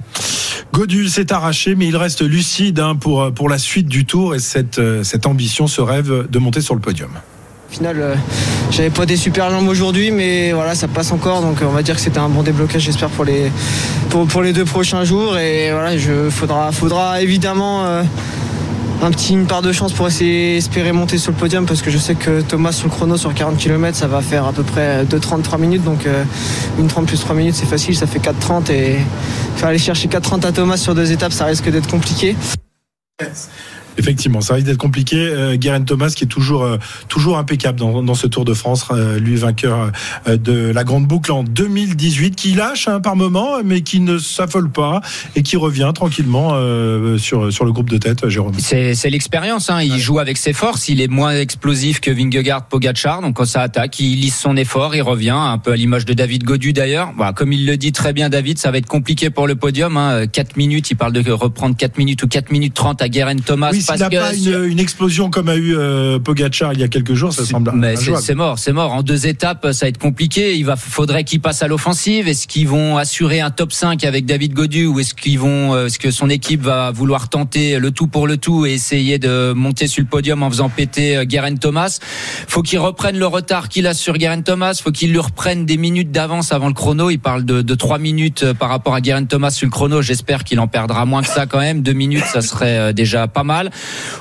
[SPEAKER 2] Godu s'est arraché, mais il reste lucide pour, pour la suite du tour et cette, cette ambition, ce rêve de monter sur le podium.
[SPEAKER 11] Au final, euh, j'avais pas des super jambes aujourd'hui, mais voilà, ça passe encore. Donc, on va dire que c'était un bon déblocage, j'espère, pour les, pour, les deux prochains jours. Et voilà, il faudra, faudra évidemment euh, un petit, une part de chance pour essayer espérer monter sur le podium parce que je sais que Thomas sur le chrono sur 40 km ça va faire à peu près 2,33 minutes donc euh, une 30 plus 3 minutes c'est facile ça fait 4,30 et faire aller chercher 4,30 à Thomas sur deux étapes ça risque d'être compliqué.
[SPEAKER 2] Effectivement, ça risque d'être compliqué. Euh, Guerin Thomas qui est toujours euh, toujours impeccable dans, dans, ce Tour de France, euh, lui vainqueur euh, de la grande boucle en 2018, qui lâche hein, par moment, mais qui ne s'affole pas et qui revient tranquillement euh, sur sur le groupe de tête. Jérôme.
[SPEAKER 3] C'est l'expérience. Hein. Il joue avec ses forces. Il est moins explosif que Vingegaard, Pogacar. Donc quand ça attaque, il lisse son effort, il revient un peu à l'image de David Godu d'ailleurs. Voilà, comme il le dit très bien David, ça va être compliqué pour le podium. Hein. 4 minutes, il parle de reprendre 4 minutes ou 4 minutes 30 à Guerin Thomas.
[SPEAKER 2] Oui, s'il n'a pas une, une, explosion comme a eu euh, Pogacar il y a quelques jours, ça semble.
[SPEAKER 3] Mais c'est mort, c'est mort. En deux étapes, ça va être compliqué. Il va, faudrait qu'il passe à l'offensive. Est-ce qu'ils vont assurer un top 5 avec David Godu ou est-ce qu'ils vont, euh, est-ce que son équipe va vouloir tenter le tout pour le tout et essayer de monter sur le podium en faisant péter Guerin Thomas? Faut qu'il reprenne le retard qu'il a sur Guerin Thomas. Faut qu'il lui reprenne des minutes d'avance avant le chrono. Il parle de, de 3 minutes euh, par rapport à Guerin Thomas sur le chrono. J'espère qu'il en perdra moins que ça quand même. Deux minutes, ça serait déjà pas mal.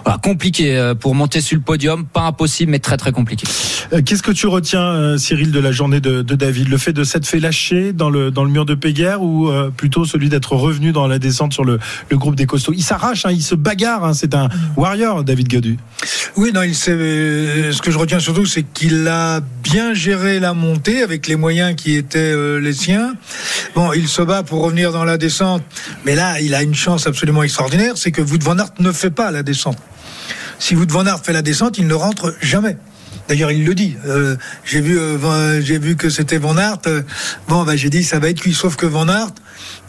[SPEAKER 3] Voilà, compliqué pour monter sur le podium. Pas impossible, mais très très compliqué.
[SPEAKER 2] Qu'est-ce que tu retiens, Cyril, de la journée de, de David? Le fait de s'être fait lâcher dans le, dans le mur de Péguerre ou euh, plutôt celui d'être revenu dans la descente sur le, le groupe des costauds? Il s'arrache, hein, il se bagarre. Hein, c'est un warrior, David Gadu.
[SPEAKER 4] Oui, non, il ce que je retiens surtout, c'est qu'il a bien géré la montée avec les moyens qui étaient euh, les siens. Bon, il se bat pour revenir dans la descente, mais là, il a une chance absolument extraordinaire, c'est que Wout van Aert ne fait pas la descente. Si Wout van Aert fait la descente, il ne rentre jamais. D'ailleurs, il le dit. Euh, j'ai vu, euh, j'ai vu que c'était Van Aert. Euh, bon, bah, j'ai dit ça va être lui. Sauf que Van Aert,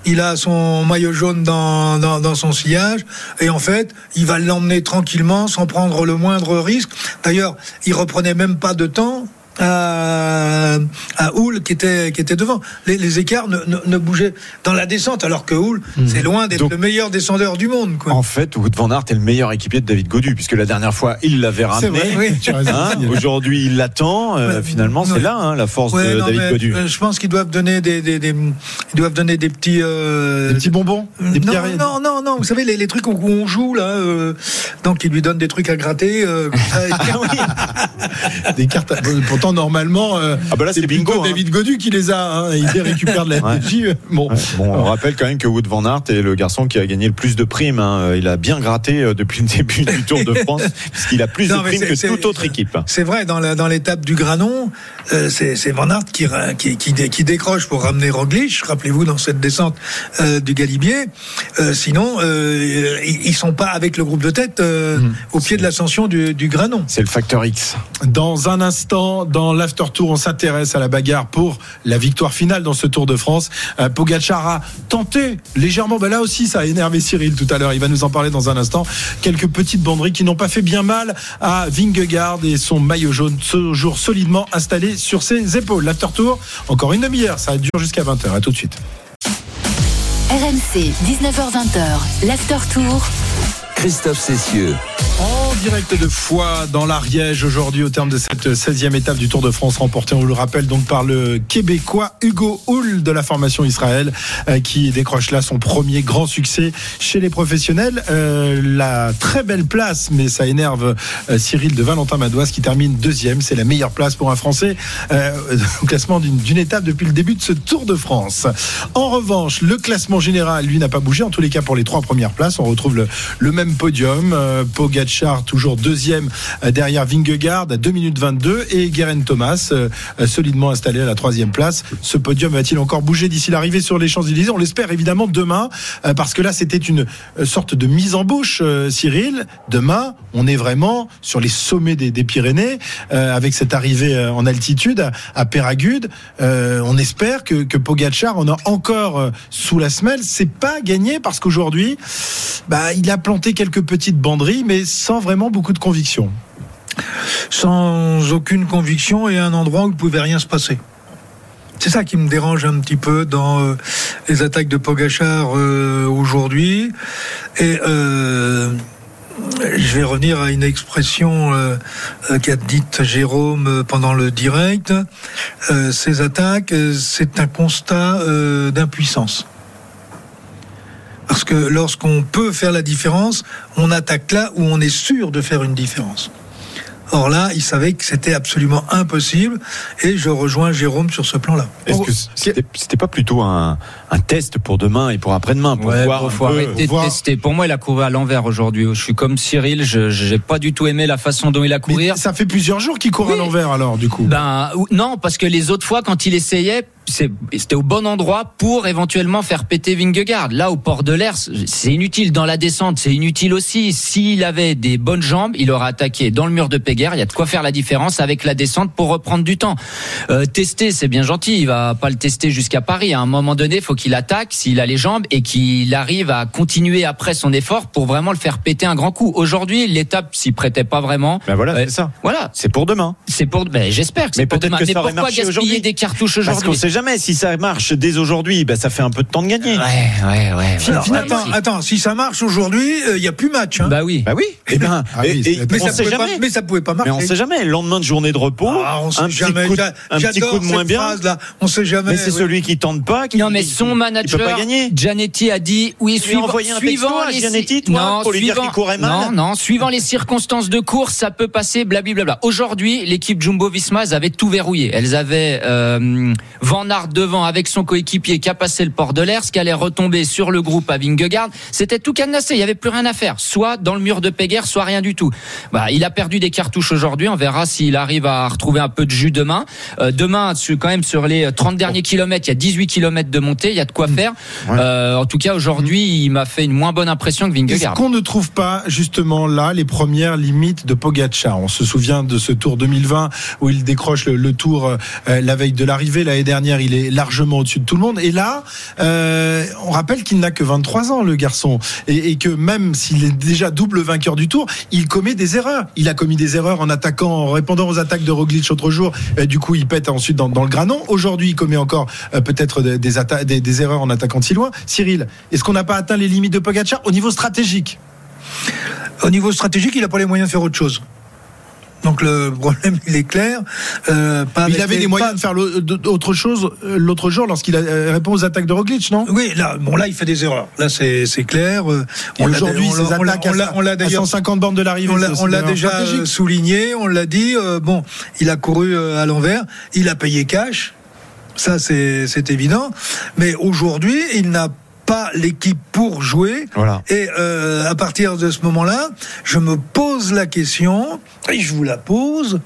[SPEAKER 4] il a son maillot jaune dans, dans, dans son sillage et en fait, il va l'emmener tranquillement sans prendre le moindre risque. D'ailleurs, il reprenait même pas de temps à, à Houle qui était qui était devant. Les, les écarts ne, ne, ne, bougeaient dans la descente, alors que Houle, mmh. c'est loin d'être le meilleur descendeur du monde. Quoi.
[SPEAKER 5] En fait, Wout van Aert est le meilleur équipier de David Godu, puisque la dernière fois il l'avait ramené.
[SPEAKER 4] Vrai, oui.
[SPEAKER 5] hein, Aujourd'hui, il l'attend. Euh, finalement, c'est là hein, la force
[SPEAKER 4] ouais,
[SPEAKER 5] de
[SPEAKER 4] non,
[SPEAKER 5] David Godu.
[SPEAKER 4] Euh, je pense qu'ils doivent donner des, des, des, ils doivent donner des petits
[SPEAKER 2] euh... des petits bonbons. Des
[SPEAKER 4] non, non, non, non. Vous savez les, les trucs où on joue là, euh, donc ils lui donnent des trucs à gratter. Euh, [LAUGHS]
[SPEAKER 2] des cartes. Pourtant, normalement.
[SPEAKER 5] Ah bah là c'est bingo.
[SPEAKER 2] Hein. David Godu qui les a. Hein. Il récupère de la [LAUGHS]
[SPEAKER 5] ouais.
[SPEAKER 2] Bon.
[SPEAKER 5] Ouais. bon. on rappelle quand même que Wood van Aert est le garçon qui a gagné le plus de primes. Hein. Il a bien gratté euh, depuis le [LAUGHS] début du Tour de France, puisqu'il a plus non, de primes que toute autre équipe.
[SPEAKER 4] C'est vrai dans la, dans l'étape du Granon, euh, c'est Van Aert qui, qui, qui, qui, décroche pour ramener Roglic. Rappelez-vous dans cette descente euh, du Galibier. Euh, sinon, euh, ils sont pas avec le groupe de tête mmh. au pied de l'ascension du, du Granon.
[SPEAKER 5] C'est le facteur X.
[SPEAKER 2] Dans un instant, dans l'after tour, on s'intéresse à la bagarre pour la victoire finale dans ce Tour de France. Euh, Pogacar a tenté légèrement, ben là aussi ça a énervé Cyril tout à l'heure, il va nous en parler dans un instant, quelques petites banderies qui n'ont pas fait bien mal à Vingegaard et son maillot jaune toujours solidement installé sur ses épaules. L'after tour, encore une demi-heure, ça dure jusqu'à 20h, à tout de suite.
[SPEAKER 10] RMC, 19h20h, l'after tour.
[SPEAKER 1] Christophe Cessieux.
[SPEAKER 2] En direct de Foix dans l'Ariège aujourd'hui au terme de cette 16e étape du Tour de France remportée, on le rappelle donc par le Québécois Hugo Hull de la formation Israël euh, qui décroche là son premier grand succès chez les professionnels. Euh, la très belle place, mais ça énerve euh, Cyril de Valentin Madouas qui termine deuxième. C'est la meilleure place pour un Français euh, [LAUGHS] au classement d'une étape depuis le début de ce Tour de France. En revanche, le classement général, lui, n'a pas bougé. En tous les cas, pour les trois premières places, on retrouve le, le même podium. Euh, Pogacar toujours deuxième euh, derrière Vingegaard à 2 minutes 22 et Guerin Thomas euh, solidement installé à la troisième place. Ce podium va-t-il encore bouger d'ici l'arrivée sur les Champs-Élysées? On l'espère évidemment demain euh, parce que là c'était une sorte de mise en bouche, Cyril. Demain, on est vraiment sur les sommets des, Pyrénées avec cette arrivée en altitude à, à Péragude. on espère que, que Pogacar en a encore sous la semelle. C'est pas gagné parce qu'aujourd'hui, bah, il a planté quelques petites banderies, mais sans vraiment beaucoup de conviction.
[SPEAKER 4] Sans aucune conviction et un endroit où ne pouvait rien se passer. C'est ça qui me dérange un petit peu dans euh, les attaques de Pogachar euh, aujourd'hui. Et euh, je vais revenir à une expression qu'a dite Jérôme pendant le direct. Ces attaques, c'est un constat d'impuissance. Parce que lorsqu'on peut faire la différence, on attaque là où on est sûr de faire une différence. Or là, il savait que c'était absolument impossible et je rejoins Jérôme sur ce plan-là.
[SPEAKER 5] Est-ce que c'était c'était pas plutôt un, un test pour demain et pour après-demain pour
[SPEAKER 3] Ouais,
[SPEAKER 5] voir
[SPEAKER 3] bon,
[SPEAKER 5] un
[SPEAKER 3] faut
[SPEAKER 5] peu-
[SPEAKER 3] arrêter de
[SPEAKER 5] voir-
[SPEAKER 3] tester. Pour moi, il a couru à l'envers aujourd'hui. Je suis comme Cyril, je j'ai pas du tout aimé la façon dont il a couru.
[SPEAKER 2] Ça fait plusieurs jours qu'il court à l'envers alors du coup.
[SPEAKER 3] Ben non, parce que les autres fois, quand il essayait, c'était au bon endroit pour éventuellement faire péter Vingegaard. Là, au port de l'air, c'est inutile. Dans la descente, c'est inutile aussi. S'il avait des bonnes jambes, il aurait attaqué dans le mur de Péguerre. Il y a de quoi faire la différence avec la descente pour reprendre du temps. Euh, tester, c'est bien gentil. Il va pas le tester jusqu'à Paris. À un moment donné, faut qu'il attaque s'il a les jambes et qu'il arrive à continuer après son effort pour vraiment le faire péter un grand coup. Aujourd'hui, l'étape s'y prêtait pas vraiment.
[SPEAKER 5] Ben voilà, c'est ça.
[SPEAKER 3] Voilà.
[SPEAKER 5] C'est pour demain.
[SPEAKER 3] C'est pour. Ben, j'espère que c'est
[SPEAKER 5] Mais
[SPEAKER 3] pour
[SPEAKER 5] peut-être
[SPEAKER 3] demain.
[SPEAKER 5] que
[SPEAKER 3] Mais
[SPEAKER 5] ça aurait
[SPEAKER 3] pourquoi
[SPEAKER 5] marché
[SPEAKER 3] gaspiller
[SPEAKER 5] aujourd'hui.
[SPEAKER 3] des cartouches
[SPEAKER 5] Parce qu'on
[SPEAKER 3] aujourd'hui
[SPEAKER 5] sait jamais si ça marche dès aujourd'hui, ben ça fait un peu de temps de gagner.
[SPEAKER 3] Ouais, ouais, ouais.
[SPEAKER 4] Alors, attends, attends, si ça marche aujourd'hui, il n'y a plus match. Hein.
[SPEAKER 3] Bah oui.
[SPEAKER 5] Bah oui. [LAUGHS] Eh ben,
[SPEAKER 2] Ah oui,
[SPEAKER 5] et-
[SPEAKER 2] c'est
[SPEAKER 5] et
[SPEAKER 2] la
[SPEAKER 4] mais,
[SPEAKER 5] on
[SPEAKER 4] ça
[SPEAKER 5] sait
[SPEAKER 4] pouvait
[SPEAKER 5] jamais.
[SPEAKER 4] pas, mais ça pouvait pas marcher.
[SPEAKER 5] Mais on sait jamais. Le lendemain de journée de repos,
[SPEAKER 4] Ah, on sait
[SPEAKER 5] un petit
[SPEAKER 4] jamais.
[SPEAKER 5] coup, de-
[SPEAKER 4] J'a-
[SPEAKER 5] un petit coup de moins bien.
[SPEAKER 4] phrase là. On sait jamais.
[SPEAKER 5] Mais c'est
[SPEAKER 4] oui.
[SPEAKER 5] celui qui tente pas, qui
[SPEAKER 3] Non mais
[SPEAKER 5] qui-
[SPEAKER 3] son manager,
[SPEAKER 5] peut pas gagner.
[SPEAKER 3] Giannetti a dit oui suivant, les
[SPEAKER 5] Giannetti, toi,
[SPEAKER 3] non,
[SPEAKER 5] pour lui dire
[SPEAKER 3] suivant-
[SPEAKER 5] qu'il courait mal
[SPEAKER 3] Non non, suivant les circonstances de course, ça peut passer blablabla. Aujourd'hui, l'équipe Jumbo Visma, elles avaient tout verrouillé. Elles avaient euh, Van Aert devant avec son coéquipier qui a passé le port de l'air, ce qui allait retomber sur le groupe à Vingegaard. C'était tout cadenassé, il y avait plus rien à faire. Soit dans le mur de Péguerre, soit rien du tout. Bah, il a perdu des cartouches aujourd'hui. On verra s'il arrive à retrouver un peu de jus demain. Euh, demain, quand même sur les 30 derniers kilomètres, il y a 18 kilomètres de montée, il y a de quoi faire. Euh, en tout cas, aujourd'hui, il m'a fait une moins bonne impression que
[SPEAKER 2] Est-ce
[SPEAKER 3] Vingegaard.
[SPEAKER 2] qu'on ne trouve pas justement là les premières limites de Pogacar? On se souvient de ce Tour 2020 où il décroche le, le Tour euh, la veille de l'arrivée. L'année dernière, il est largement au-dessus de tout le monde. Et là, euh, on rappelle qu'il n'a que 23 ans, le garçon, et, et que même s'il est déjà double vainqueur du Tour, il commet des erreurs. Il a commis des erreurs en attaquant, en répondant aux attaques de Roglic l'autre jour. Euh, du coup, il pète ensuite dans, dans le granon. Aujourd'hui, il commet encore euh, peut-être des, des, des- des erreurs en attaquant si loin. Cyril, est-ce qu'on n'a pas atteint les limites de Pogacar au niveau stratégique?
[SPEAKER 4] Au niveau stratégique, il n'a pas les moyens de faire autre chose. Donc le [LAUGHS] problème, il est clair. Euh, pas
[SPEAKER 2] Il avait les moyens de faire autre chose euh, l'autre jour lorsqu'il euh, répond aux attaques de Roglic, non?
[SPEAKER 4] Oui, là, bon, là, il fait des erreurs. Là, c'est clair.
[SPEAKER 2] Aujourd'hui,
[SPEAKER 4] on l'a-
[SPEAKER 2] ces attaques
[SPEAKER 4] on
[SPEAKER 2] à, à
[SPEAKER 4] d'ailleurs
[SPEAKER 2] 150 bornes de l'arrivée,
[SPEAKER 4] On l'a- déjà
[SPEAKER 2] stratégique.
[SPEAKER 4] souligné, on l'a dit. euh, bon, il a couru à l'envers, il a payé cash, ça c'est évident. Mais aujourd'hui, il n'a pas l'équipe pour jouer.
[SPEAKER 5] Voilà.
[SPEAKER 4] Et euh, à partir de ce moment-là, je me pose la question, et je vous la pose,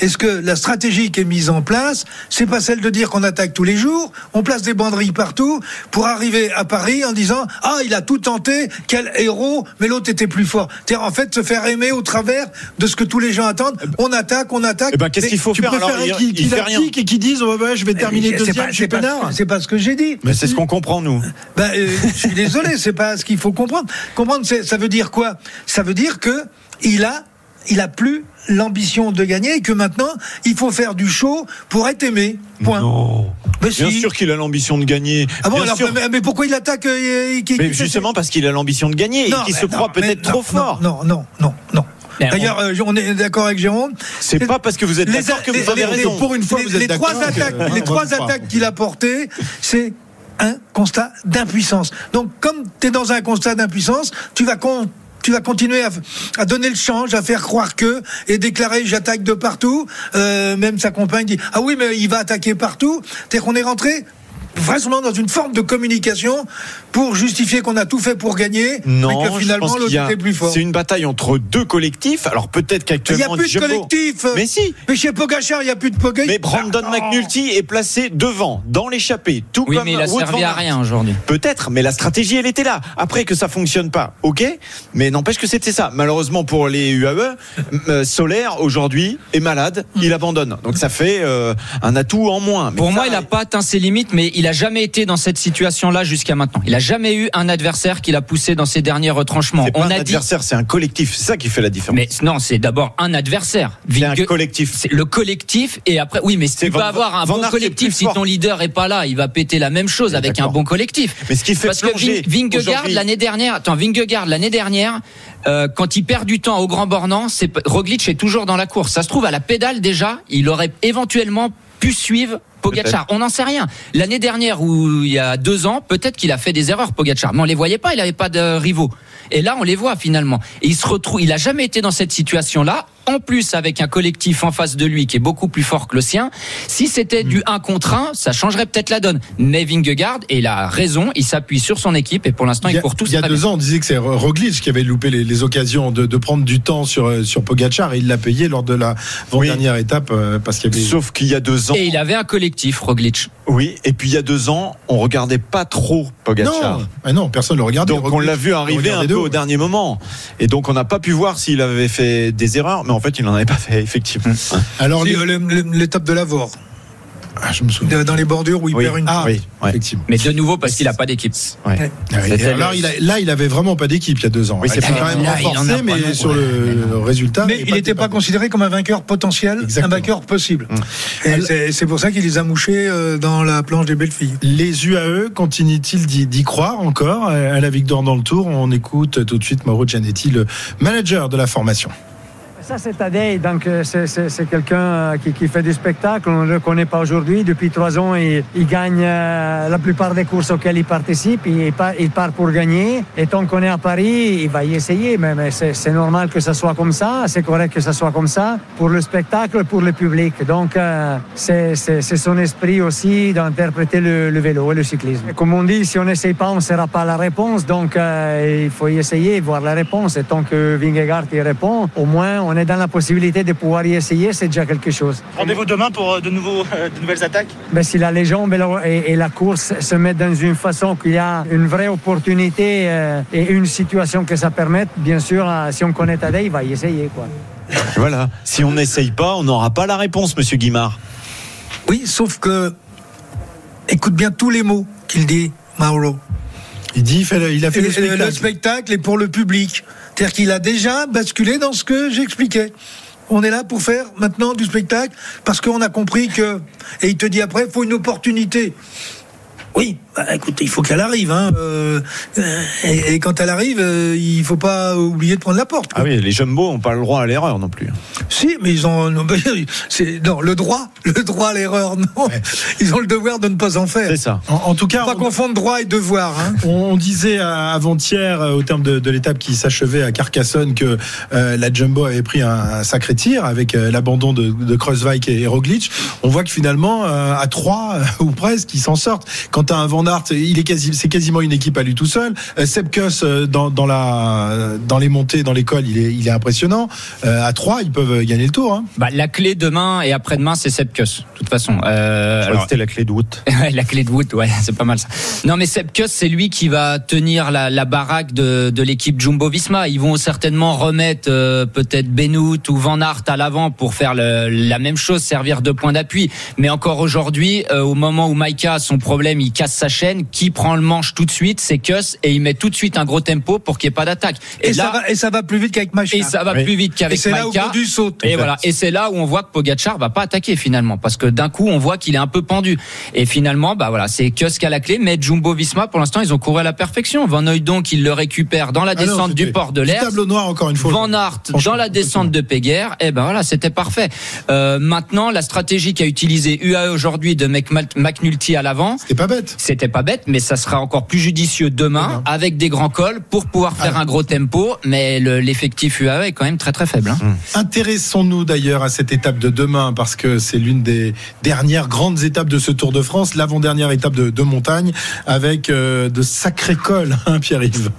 [SPEAKER 4] est-ce que la stratégie qui est mise en place, c'est pas celle de dire qu'on attaque tous les jours, on place des banderilles partout, pour arriver à Paris en disant « Ah, il a tout tenté, quel héros, mais l'autre était plus fort ». C'est-à-dire, en fait, se faire aimer au travers de ce que tous les gens attendent. On attaque, on attaque.
[SPEAKER 5] Eh ben, qu'est-ce qu'il faut
[SPEAKER 2] Tu
[SPEAKER 5] faire alors
[SPEAKER 2] préfères
[SPEAKER 5] Il,
[SPEAKER 2] qu'il
[SPEAKER 5] il
[SPEAKER 2] qu'il
[SPEAKER 5] fait rien.
[SPEAKER 2] applique et qu'il dise ouais, ouais, je vais terminer
[SPEAKER 4] Mais c'est
[SPEAKER 2] deuxième,
[SPEAKER 4] pas-
[SPEAKER 2] je suis
[SPEAKER 4] c'est pas-
[SPEAKER 2] peinard.
[SPEAKER 4] C'est pas ce que j'ai dit.
[SPEAKER 5] Mais c'est ce qu'on comprend nous. [LAUGHS]
[SPEAKER 4] Ben, euh, je suis désolé, c'est pas ce qu'il faut comprendre. Comprendre, ça veut dire quoi? Ça veut dire que il a, il a plus l'ambition de gagner et que maintenant il faut faire du show pour être aimé. Point.
[SPEAKER 5] Non.
[SPEAKER 4] Mais
[SPEAKER 5] Bien
[SPEAKER 4] si.
[SPEAKER 5] sûr qu'il a l'ambition de gagner.
[SPEAKER 4] Ah bon,
[SPEAKER 5] Bien
[SPEAKER 4] alors,
[SPEAKER 5] sûr.
[SPEAKER 4] mais, mais pourquoi il attaque euh, qui-
[SPEAKER 5] Mais
[SPEAKER 4] qui-
[SPEAKER 5] justement parce qu'il a l'ambition de gagner
[SPEAKER 4] Non,
[SPEAKER 5] et qu'il se
[SPEAKER 4] non,
[SPEAKER 5] croit peut-être
[SPEAKER 4] non,
[SPEAKER 5] trop
[SPEAKER 4] non,
[SPEAKER 5] fort.
[SPEAKER 4] Non, non, non, non. D'ailleurs, euh, on est d'accord avec Jérôme.
[SPEAKER 5] C'est pas parce que vous êtes
[SPEAKER 4] les-
[SPEAKER 5] d'accord que
[SPEAKER 4] les-
[SPEAKER 5] vous avez
[SPEAKER 4] les-
[SPEAKER 5] raison.
[SPEAKER 2] Pour une fois,
[SPEAKER 4] les,
[SPEAKER 2] vous êtes
[SPEAKER 4] les trois
[SPEAKER 2] d'accord que-
[SPEAKER 4] attaques, les trois attaques qu'il a portées, c'est un constat d'impuissance. Donc, comme tu es dans un constat d'impuissance, tu vas con- tu vas continuer à, donner le change, à faire croire que et déclarer j'attaque de partout. Euh, même sa compagne dit ah oui mais il va attaquer partout. C'est qu'on est rentré vraisemblablement dans une forme de communication pour justifier qu'on a tout fait pour gagner, mais
[SPEAKER 5] Non,
[SPEAKER 4] que
[SPEAKER 5] je
[SPEAKER 4] finalement l'autre était plus fort.
[SPEAKER 5] C'est une bataille entre deux collectifs. Alors peut-être
[SPEAKER 4] Il n'y a
[SPEAKER 5] qu'actuellement
[SPEAKER 4] plus de
[SPEAKER 5] Jumbo-
[SPEAKER 4] collectif.
[SPEAKER 5] Mais si.
[SPEAKER 4] Mais chez Pogachar, il n'y a plus de Pogachar.
[SPEAKER 5] Mais Brandon
[SPEAKER 4] Ah,
[SPEAKER 5] McNulty est placé devant, dans l'échappée, tout
[SPEAKER 3] Oui,
[SPEAKER 5] comme
[SPEAKER 3] mais il a
[SPEAKER 5] Wout
[SPEAKER 3] servi à rien aujourd'hui.
[SPEAKER 5] Peut-être, mais la stratégie, elle était là. Après que ça fonctionne pas, ok. Mais n'empêche que c'était ça. Malheureusement pour les UAE, euh, Solaire aujourd'hui est malade, il abandonne. Donc ça fait euh, un atout en moins. Mais
[SPEAKER 3] Pour
[SPEAKER 5] ça,
[SPEAKER 3] moi, il n'a pas atteint ses limites, mais il a jamais été dans cette situation-là jusqu'à maintenant. Il a jamais eu un adversaire qui l'a poussé dans ses derniers retranchements.
[SPEAKER 5] pas
[SPEAKER 3] On
[SPEAKER 5] un
[SPEAKER 3] a dit.
[SPEAKER 5] adversaire, c'est un collectif. C'est ça qui fait la différence.
[SPEAKER 3] Mais non, c'est d'abord un adversaire.
[SPEAKER 5] c'est un collectif.
[SPEAKER 3] C'est le collectif et après oui mais tu peux avoir un
[SPEAKER 5] Van
[SPEAKER 3] bon collectif si ton leader est pas là il va péter la même chose avec un bon collectif
[SPEAKER 5] Mais ce qui fait
[SPEAKER 3] parce que Ving- Vingegaard l'année dernière attends Vingegaard l'année dernière euh, quand il perd du temps au grand bornant c'est Roglic est toujours dans la course ça se trouve à la pédale déjà il aurait éventuellement pu suivre Pogacar, on n'en sait rien. L'année dernière ou il y a deux ans, peut-être qu'il a fait des erreurs, Pogacar, mais on les voyait pas, il avait pas de rivaux. Et là, on les voit finalement. Et il se retrouve, il a jamais été dans cette situation-là en plus avec un collectif en face de lui qui est beaucoup plus fort que le sien. Si c'était du 1 contre 1, ça changerait peut-être la donne. Mais Vingegaard, et il a raison, il s'appuie sur son équipe et pour l'instant
[SPEAKER 2] Il y
[SPEAKER 3] il
[SPEAKER 2] a,
[SPEAKER 3] court tous
[SPEAKER 2] il y a deux
[SPEAKER 3] bien.
[SPEAKER 2] ans, on disait que c'est Roglic qui avait loupé les, les occasions de, de prendre du temps sur, euh, sur Pogacar et il l'a payé lors de la dernière étape euh, parce qu'il y avait.
[SPEAKER 5] Sauf qu'il y a deux ans.
[SPEAKER 3] Et il avait un collectif, Roglic.
[SPEAKER 5] Oui, et puis il y a deux ans, on regardait pas trop Pogacar.
[SPEAKER 2] Non, ah non, personne ne le regardait.
[SPEAKER 5] Donc on
[SPEAKER 2] Roglic,
[SPEAKER 5] l'a vu
[SPEAKER 2] on
[SPEAKER 5] arriver un peu au dernier moment. Et donc on n'a pas pu voir s'il avait fait des erreurs, mais en fait il n'en avait pas fait, effectivement.
[SPEAKER 2] Alors,
[SPEAKER 4] Si,
[SPEAKER 2] les-
[SPEAKER 4] euh, l'étape de l'Avor.
[SPEAKER 2] Ah, je me souviens.
[SPEAKER 4] Dans les bordures où il
[SPEAKER 5] Oui,
[SPEAKER 4] perd une
[SPEAKER 2] Ah,
[SPEAKER 5] oui, ouais.
[SPEAKER 2] effectivement.
[SPEAKER 3] Mais de nouveau parce qu'il a pas d'équipe.
[SPEAKER 5] Ouais.
[SPEAKER 2] Ah alors, là, il avait vraiment pas d'équipe il y a deux ans.
[SPEAKER 5] Oui, c'est
[SPEAKER 2] il s'est
[SPEAKER 5] pas-
[SPEAKER 2] quand même
[SPEAKER 3] Là,
[SPEAKER 2] renforcé, mais sur
[SPEAKER 3] ouais.
[SPEAKER 2] le, résultat.
[SPEAKER 4] Mais il n'était pas considéré comme un vainqueur potentiel,
[SPEAKER 2] Exactement.
[SPEAKER 4] un vainqueur possible.
[SPEAKER 5] Mm.
[SPEAKER 4] C'est- pour ça qu'il les a mouchés euh, dans la planche des belles filles.
[SPEAKER 2] Les UAE continuent-ils d'y croire encore? À la victoire dans le tour On écoute tout de suite Mauro Gianetti, le manager de la formation.
[SPEAKER 12] Ça, c'est Tadej, donc euh, c'est- quelqu'un euh, qui, qui fait du spectacle. On ne le connaît pas aujourd'hui. Depuis trois ans, il, gagne euh, la plupart des courses auxquelles il participe. Il part, pour gagner. Et tant qu'on est à Paris, il va y essayer. Mais, c'est normal que ça soit comme ça. C'est correct que ça soit comme ça pour le spectacle, pour le public. Donc, c'est son esprit aussi d'interpréter le, vélo et le cyclisme. Et comme on dit, si on n'essaye pas, on ne saura pas la réponse. Donc, il faut y essayer, voir la réponse. Et tant que Vingegaard y répond, au moins, on est dans la possibilité de pouvoir y essayer. C'est déjà quelque chose.
[SPEAKER 13] Rendez-vous demain pour euh, de, nouveaux, euh, de nouvelles attaques?
[SPEAKER 12] Mais si la légende et la, et- et la course se mettent dans une façon qu'il y a une vraie opportunité euh, et une situation que ça permette, bien sûr, euh, si on connaît Tadej, il va y essayer. Quoi.
[SPEAKER 5] Voilà. Si on n'essaye pas, on n'aura pas la réponse, Monsieur Guimard.
[SPEAKER 4] Oui, sauf que écoute bien tous les mots qu'il dit, Mauro.
[SPEAKER 2] Il dit, il, a fait le, spectacle.
[SPEAKER 4] le spectacle est pour le public. C'est-à-dire qu'il a déjà basculé dans ce que j'expliquais. On est là pour faire maintenant du spectacle parce qu'on a compris que. Et il te dit après, il faut une opportunité. Oui, bah, écoute, il faut qu'elle arrive. Hein. euh, et, et quand elle arrive, euh, il faut pas oublier de prendre la porte.
[SPEAKER 5] Ah oui, les jumbo n'ont pas le droit à l'erreur non plus.
[SPEAKER 4] Si, mais ils ont. non, C'est non le droit, le droit à l'erreur. Non, ils ont le devoir de ne pas en faire.
[SPEAKER 5] C'est ça.
[SPEAKER 2] En, en tout cas,
[SPEAKER 4] Faut pas
[SPEAKER 2] on,
[SPEAKER 4] confondre droit et devoir. Hein. [LAUGHS]
[SPEAKER 2] on disait euh, avant-hier, euh, au terme de, de l'étape qui s'achevait à Carcassonne, que euh, la Jumbo avait pris un, un sacré tir avec euh, l'abandon de, de Kreuzweig et, Roglic. On voit que finalement, euh, à trois [LAUGHS] ou presque, ils s'en sortent. Quand tu as un Van Aert, il est quasi, c'est quasiment une équipe à lui tout seul. Euh, Sepp Kuss, euh, dans, dans, la, dans les montées, dans l'école, il est, il est impressionnant. Euh, à trois, ils peuvent gagner le tour. Hein.
[SPEAKER 3] Bah, la clé demain et après-demain, c'est Sepkus, de toute façon. Euh, alors,
[SPEAKER 5] C'était la clé de Wout. [LAUGHS]
[SPEAKER 3] La clé de voûte, ouais, c'est pas mal ça. Non, mais Sepkus, c'est lui qui va tenir la, la baraque de, de l'équipe Jumbo-Visma. Ils vont certainement remettre euh, peut-être Benoît ou Van Aert à l'avant pour faire le- la même chose, servir de point d'appui. Mais encore aujourd'hui, euh, au moment où Maika a son problème, il casse sa chaîne, qui prend le manche tout de suite, c'est Kuss, et il met tout de suite un gros tempo pour qu'il n'y ait pas d'attaque.
[SPEAKER 4] Et,
[SPEAKER 3] Et,
[SPEAKER 4] ça
[SPEAKER 3] là,
[SPEAKER 4] va, et ça va plus vite qu'avec Macha.
[SPEAKER 3] et ça va
[SPEAKER 5] Oui.
[SPEAKER 3] plus vite
[SPEAKER 4] Et
[SPEAKER 3] qu'avec
[SPEAKER 4] c'est là où saute.
[SPEAKER 3] Et voilà. Et c'est là où on voit que Pogacar va pas attaquer finalement, parce que d'un coup on voit qu'il est un peu pendu. Et finalement, bah voilà, c'est Kusk à la clé, mais Jumbo Visma pour l'instant ils ont couru à la perfection. Van donc il le récupère dans la
[SPEAKER 2] Ah non,
[SPEAKER 3] descente du
[SPEAKER 2] c'était
[SPEAKER 3] port de l'air.
[SPEAKER 2] Tableau noir encore une fois.
[SPEAKER 3] Van Aert dans la descente de Péguerre, et ben voilà, c'était parfait. Euh, maintenant, la stratégie qu'a utilisée UAE aujourd'hui de Mc- McNulty à l'avant,
[SPEAKER 2] C'est pas bête.
[SPEAKER 3] c'était pas bête, mais ça sera encore plus judicieux demain avec des grands cols pour pouvoir faire
[SPEAKER 2] Ah.
[SPEAKER 3] un gros tempo. Mais le- l'effectif UAE est quand même très très faible. hein.
[SPEAKER 2] Intéressons-nous d'ailleurs à cette étape de demain parce que c'est l'une des dernières grandes étapes de ce Tour de France, l'avant-dernière étape de, de montagne avec euh, de sacrés cols, hein, Pierre-Yves?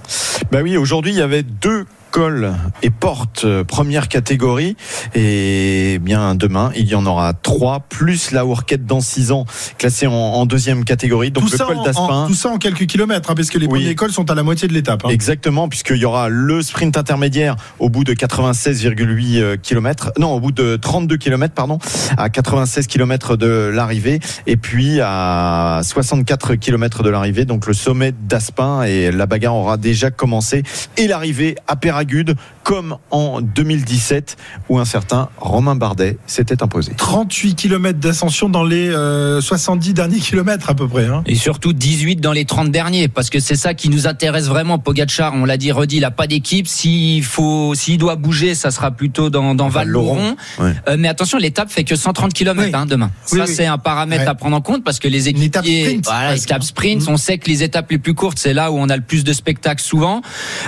[SPEAKER 5] Bah oui, aujourd'hui il y avait deux cols et portes euh, première catégorie et bien demain il y en aura trois plus la Hourquette dans six ans classée en, en deuxième catégorie donc
[SPEAKER 2] tout,
[SPEAKER 5] le col d'Aspin
[SPEAKER 2] tout ça en quelques kilomètres, hein, parce que les
[SPEAKER 5] Oui.
[SPEAKER 2] premiers cols sont à la moitié de l'étape. hein.
[SPEAKER 5] Exactement, puisqu'il y aura le sprint intermédiaire au bout de 96,8 km, non, au bout de 32 km, pardon, à 96 km de l'arrivée, et puis à 64 km de l'arrivée, donc le sommet d'Aspin, et la bagarre aura déjà commencé, et l'arrivée à Péragude, comme en 2017, où un certain Romain Bardet s'était imposé.
[SPEAKER 2] 38 km d'ascension dans les euh, 70 derniers kilomètres à peu près. hein.
[SPEAKER 3] Et surtout 18 dans les 30 derniers, parce que c'est ça qui nous intéresse vraiment. Pogacar, on l'a dit, redit, il a pas d'équipe. S'il faut, s'il doit bouger, ça sera plutôt dans, dans Val-Lauron.
[SPEAKER 5] Ouais.
[SPEAKER 3] Euh, mais attention, l'étape fait que 130 km
[SPEAKER 4] Oui.
[SPEAKER 3] hein, demain.
[SPEAKER 4] Oui,
[SPEAKER 3] ça,
[SPEAKER 4] oui.
[SPEAKER 3] c'est un paramètre
[SPEAKER 2] Ouais.
[SPEAKER 3] à prendre en compte parce que les équipiers,
[SPEAKER 2] sprint,
[SPEAKER 3] voilà, étape
[SPEAKER 2] hein.
[SPEAKER 3] sprint,
[SPEAKER 2] Mhm.
[SPEAKER 3] on sait que les étapes les plus courtes, c'est là où on a le plus de spectacles souvent.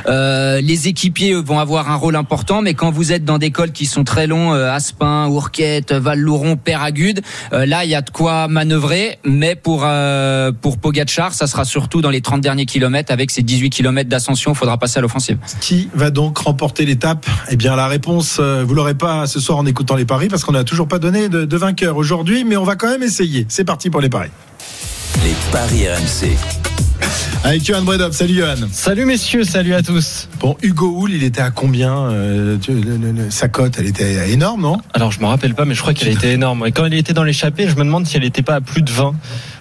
[SPEAKER 3] Euh, les équipiers vont avoir avoir un rôle important, mais quand vous êtes dans des cols qui sont très longs, euh, Aspin, Ourquette, Val-Louron, Péragude, euh, là il y a de quoi manœuvrer, mais pour euh, pour Pogacar, ça sera surtout dans les 30 derniers kilomètres avec ses 18 kilomètres d'ascension, il faudra passer à l'offensive.
[SPEAKER 2] Qui va donc remporter l'étape? Eh bien, la réponse, euh, vous l'aurez pas ce soir en écoutant les paris parce qu'on n'a toujours pas donné de, de vainqueur aujourd'hui, mais on va quand même essayer. C'est parti pour les paris.
[SPEAKER 1] Les paris RMC.
[SPEAKER 2] Avec Johan Bredov. Salut Johan.
[SPEAKER 14] Salut messieurs, salut à tous.
[SPEAKER 2] Bon, Hugo Hull, il était à combien euh, tu- le- le- le- Sa cote, elle était énorme, non?
[SPEAKER 14] Alors je me rappelle pas, mais je crois qu'elle était énorme. Et quand elle était dans l'échappée, je me demande si elle était pas à plus de 20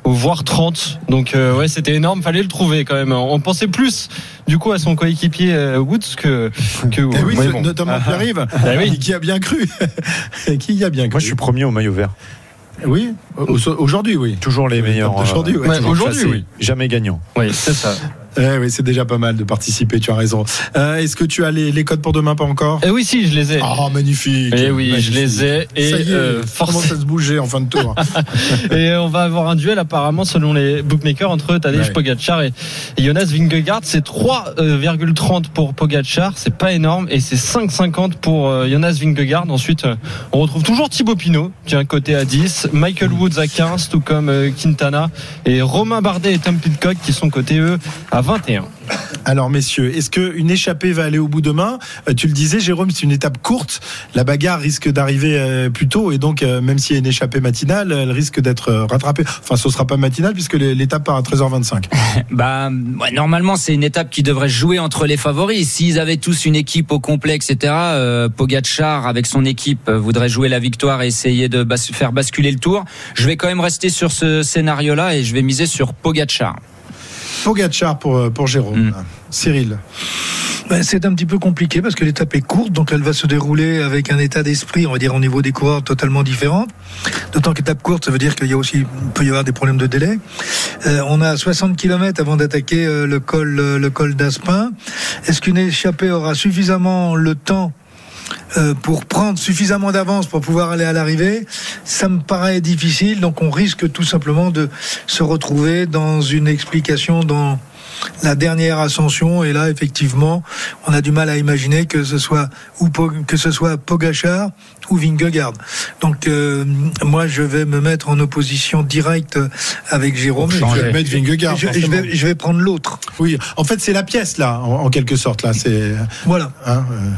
[SPEAKER 14] ou voire 30. Donc euh, ouais, c'était énorme. Fallait le trouver quand même. On pensait plus du coup à son coéquipier euh, Woods que que.
[SPEAKER 2] Eh oui,
[SPEAKER 14] mais
[SPEAKER 2] ce-
[SPEAKER 14] bon.
[SPEAKER 2] notamment
[SPEAKER 14] Ah,
[SPEAKER 2] Pierre-Yves,
[SPEAKER 14] ah oui.
[SPEAKER 2] qui a bien cru. [LAUGHS] qui y a bien cru
[SPEAKER 5] Moi, je suis premier au maillot vert.
[SPEAKER 2] Oui, au- aujourd'hui, oui.
[SPEAKER 5] Toujours les meilleurs.
[SPEAKER 2] Aujourd'hui, ouais.
[SPEAKER 5] euh,
[SPEAKER 2] Ouais,
[SPEAKER 5] toujours
[SPEAKER 14] aujourd'hui, oui.
[SPEAKER 5] Jamais gagnant.
[SPEAKER 14] Oui, c'est ça.
[SPEAKER 2] Eh oui, c'est déjà pas mal de participer, tu as raison. Euh, Est-ce que tu as les, les codes pour demain Pas encore?
[SPEAKER 14] Eh oui, si, je les ai.
[SPEAKER 2] Oh, magnifique
[SPEAKER 14] Eh oui,
[SPEAKER 2] magnifique.
[SPEAKER 14] je les ai. Et
[SPEAKER 2] Ça y est,
[SPEAKER 14] euh, forcément.
[SPEAKER 2] ça se bouger en fin de tour [LAUGHS]
[SPEAKER 14] Et on va avoir un duel apparemment selon les bookmakers entre Tadej
[SPEAKER 2] Ouais.
[SPEAKER 14] Pogacar et Jonas Vingegaard. C'est 3,30 pour Pogacar, c'est pas énorme, et c'est 5,50 pour euh, Jonas Vingegaard. Ensuite, euh, on retrouve toujours Thibaut Pinot qui est un côté à 10, Michael Woods à 15, tout comme Quintana, et Romain Bardet et Tom Pitcock qui sont côté eux à 21.
[SPEAKER 2] Alors, messieurs, est-ce qu'une échappée va aller au bout demain? Euh, Tu le disais, Jérôme, c'est une étape courte. La bagarre risque d'arriver euh, plus tôt et donc, euh, même s'il y a une échappée matinale, elle risque d'être rattrapée. Enfin, ce sera pas matinal puisque l'é- l'étape part à 13h25. [LAUGHS]
[SPEAKER 3] Bah, ouais, normalement, c'est une étape qui devrait se jouer entre les favoris. S'ils avaient tous une équipe au complet, etc., euh, Pogacar, avec son équipe, voudrait jouer la victoire et essayer de bas- faire basculer le tour. Je vais quand même rester sur ce scénario-là et je vais miser sur Pogacar.
[SPEAKER 2] Pogacar pour, euh, pour Jérôme.
[SPEAKER 3] Mm.
[SPEAKER 2] Cyril.
[SPEAKER 4] Ben, c'est un petit peu compliqué parce que l'étape est courte, donc elle va se dérouler avec un état d'esprit, on va dire au niveau des coureurs totalement différent. D'autant qu'étape courte, ça veut dire qu'il y a aussi, il peut y avoir des problèmes de délai. Euh, on a 60 km avant d'attaquer euh, le col, euh, le col d'Aspin. Est-ce qu'une échappée aura suffisamment le temps euh, pour prendre suffisamment d'avance pour pouvoir aller à l'arrivée, ça me paraît difficile. Donc on risque tout simplement de se retrouver dans une explication dans la dernière ascension. Et là, effectivement, on a du mal à imaginer que ce soit ou que ce soit Pogachar ou Vingegaard. Donc euh, moi, je vais me mettre en opposition directe avec Jérôme.
[SPEAKER 2] Je vais mettre Vingegaard.
[SPEAKER 4] Je, je
[SPEAKER 2] forcément.
[SPEAKER 4] vais, je vais prendre l'autre.
[SPEAKER 2] Oui, en fait, c'est la pièce, là, en, en quelque sorte. là. C'est.
[SPEAKER 4] Voilà.
[SPEAKER 2] hein, euh,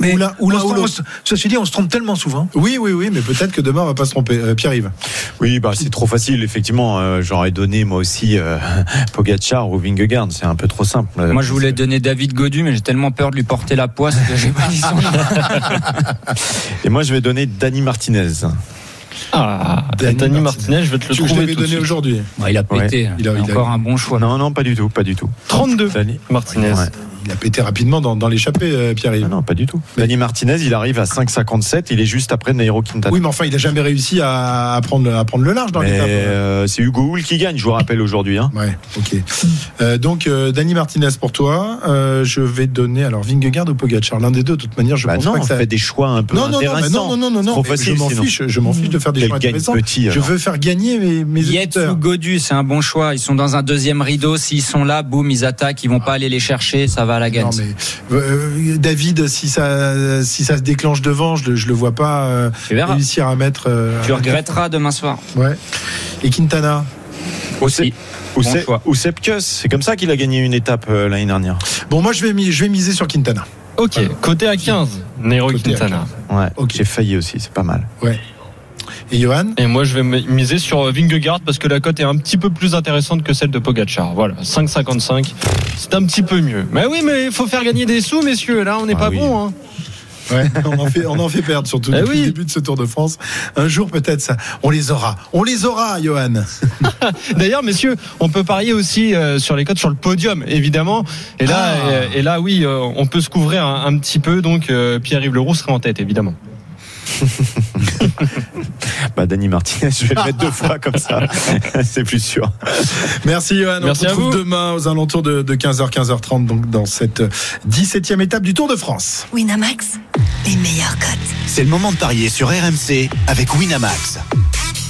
[SPEAKER 4] Mais
[SPEAKER 2] ou l'un ou
[SPEAKER 4] se
[SPEAKER 2] ou
[SPEAKER 4] ceci dit, on se trompe tellement souvent.
[SPEAKER 2] Oui, oui, oui, mais peut-être que demain, on va pas se tromper. Euh, Pierre-Yves.
[SPEAKER 5] Oui, bah c'est trop facile. Effectivement, euh, j'aurais donné moi aussi euh, [LAUGHS] Pogacar ou Vingegaard. C'est un peu trop simple.
[SPEAKER 3] Moi, je voulais donner David Godu, mais j'ai tellement peur de lui porter la poisse que j'ai pas dit son nom. [LAUGHS]
[SPEAKER 5] Et moi, je vais donner Dani Martinez.
[SPEAKER 14] Ah,
[SPEAKER 2] Danny
[SPEAKER 14] Dani,
[SPEAKER 2] Martinez.
[SPEAKER 14] Martinez, je vais te le
[SPEAKER 2] je
[SPEAKER 14] trouver de
[SPEAKER 2] donné aujourd'hui.
[SPEAKER 3] Ouais, il a pété.
[SPEAKER 2] Il a- il a-
[SPEAKER 3] encore un bon choix.
[SPEAKER 5] Non, non, pas du tout, pas du tout.
[SPEAKER 14] 32,
[SPEAKER 5] Dani.
[SPEAKER 14] Martinez.
[SPEAKER 5] Ouais.
[SPEAKER 2] Il a pété rapidement dans, dans l'échappée, euh, Pierre-Yves.
[SPEAKER 5] Ah non, pas du tout. Dani Martinez, il arrive à 5,57. Il est juste après Nairo Quintana.
[SPEAKER 2] Oui, mais enfin, il a jamais réussi à, à prendre, à prendre le large dans l'étape.
[SPEAKER 5] euh, c'est Hugo Hull qui gagne, je vous rappelle aujourd'hui. Hein.
[SPEAKER 2] Ouais, ok. Euh, donc, euh, Dani Martinez pour toi. Euh, je vais donner alors Vingegaard ou Pogacar, l'un des deux. De toute manière, je
[SPEAKER 5] Bah
[SPEAKER 2] pense
[SPEAKER 5] non,
[SPEAKER 2] pas que ça.
[SPEAKER 5] fait des choix un peu
[SPEAKER 2] Non, non, non,
[SPEAKER 5] intéressants.
[SPEAKER 2] non, non, non, non,
[SPEAKER 5] Trop
[SPEAKER 2] mais
[SPEAKER 5] facile,
[SPEAKER 2] je m'en fiche, je m'en fiche de faire des
[SPEAKER 5] Quel
[SPEAKER 2] choix intéressants.
[SPEAKER 5] petit,
[SPEAKER 2] je veux faire gagner mes, mes
[SPEAKER 3] Yates ou Godu, c'est un bon choix. Ils sont dans un deuxième rideau. S'ils sont là, boum, ils attaquent. Ils vont pas aller les chercher. Ça va à la gagne.
[SPEAKER 2] Non, mais, euh, David, si ça, si ça se déclenche devant, je, le- je le vois pas euh, réussir à mettre. euh,
[SPEAKER 3] Tu regretteras demain soir.
[SPEAKER 2] Ouais. Et Quintana.
[SPEAKER 3] Aussi.
[SPEAKER 5] Ou c'est-
[SPEAKER 3] choix.
[SPEAKER 5] ou Sepkus, c'est comme ça qu'il a gagné une étape euh, l'année dernière.
[SPEAKER 2] Bon, moi, je vais, mi- je vais miser sur Quintana.
[SPEAKER 14] Ok, côté à 15, Nero
[SPEAKER 2] à
[SPEAKER 14] Quintana.
[SPEAKER 5] Ouais,
[SPEAKER 2] Ok.
[SPEAKER 5] j'ai failli aussi, c'est pas mal.
[SPEAKER 2] Ouais. Et Johan
[SPEAKER 14] Et moi, je vais miser sur euh, Vingegaard parce que la cote est un petit peu plus intéressante que celle de Pogacar. Voilà, 5,55. C'est un petit peu mieux. Mais oui, mais il faut faire gagner des sous, messieurs. Là, on n'est
[SPEAKER 5] Ah
[SPEAKER 14] pas
[SPEAKER 5] oui.
[SPEAKER 14] bon. Hein.
[SPEAKER 2] Ouais, on en fait, on en fait perdre surtout [LAUGHS]
[SPEAKER 14] Eh
[SPEAKER 2] depuis
[SPEAKER 14] oui.
[SPEAKER 2] le début de ce Tour de France. Un jour peut-être ça, on les aura, on les aura, Johan. [LAUGHS]
[SPEAKER 14] D'ailleurs, messieurs, on peut parier aussi euh, sur les cotes sur le podium, évidemment. Et là,
[SPEAKER 2] Ah.
[SPEAKER 14] et là, oui, euh, on peut se couvrir un, un petit peu. Donc, euh, Pierre-Yves Leroux sera en tête, évidemment. [LAUGHS]
[SPEAKER 5] Bah, Dani Martinez, je vais le mettre deux fois comme ça. [LAUGHS] c'est plus sûr.
[SPEAKER 2] Merci Johan.
[SPEAKER 14] Merci
[SPEAKER 2] on
[SPEAKER 14] à
[SPEAKER 2] se retrouve
[SPEAKER 14] vous.
[SPEAKER 2] demain aux alentours de, de 15h, 15h30, donc dans cette 17e étape du Tour de France.
[SPEAKER 10] Winamax, les meilleurs cotes.
[SPEAKER 15] C'est le moment de parier sur RMC avec Winamax.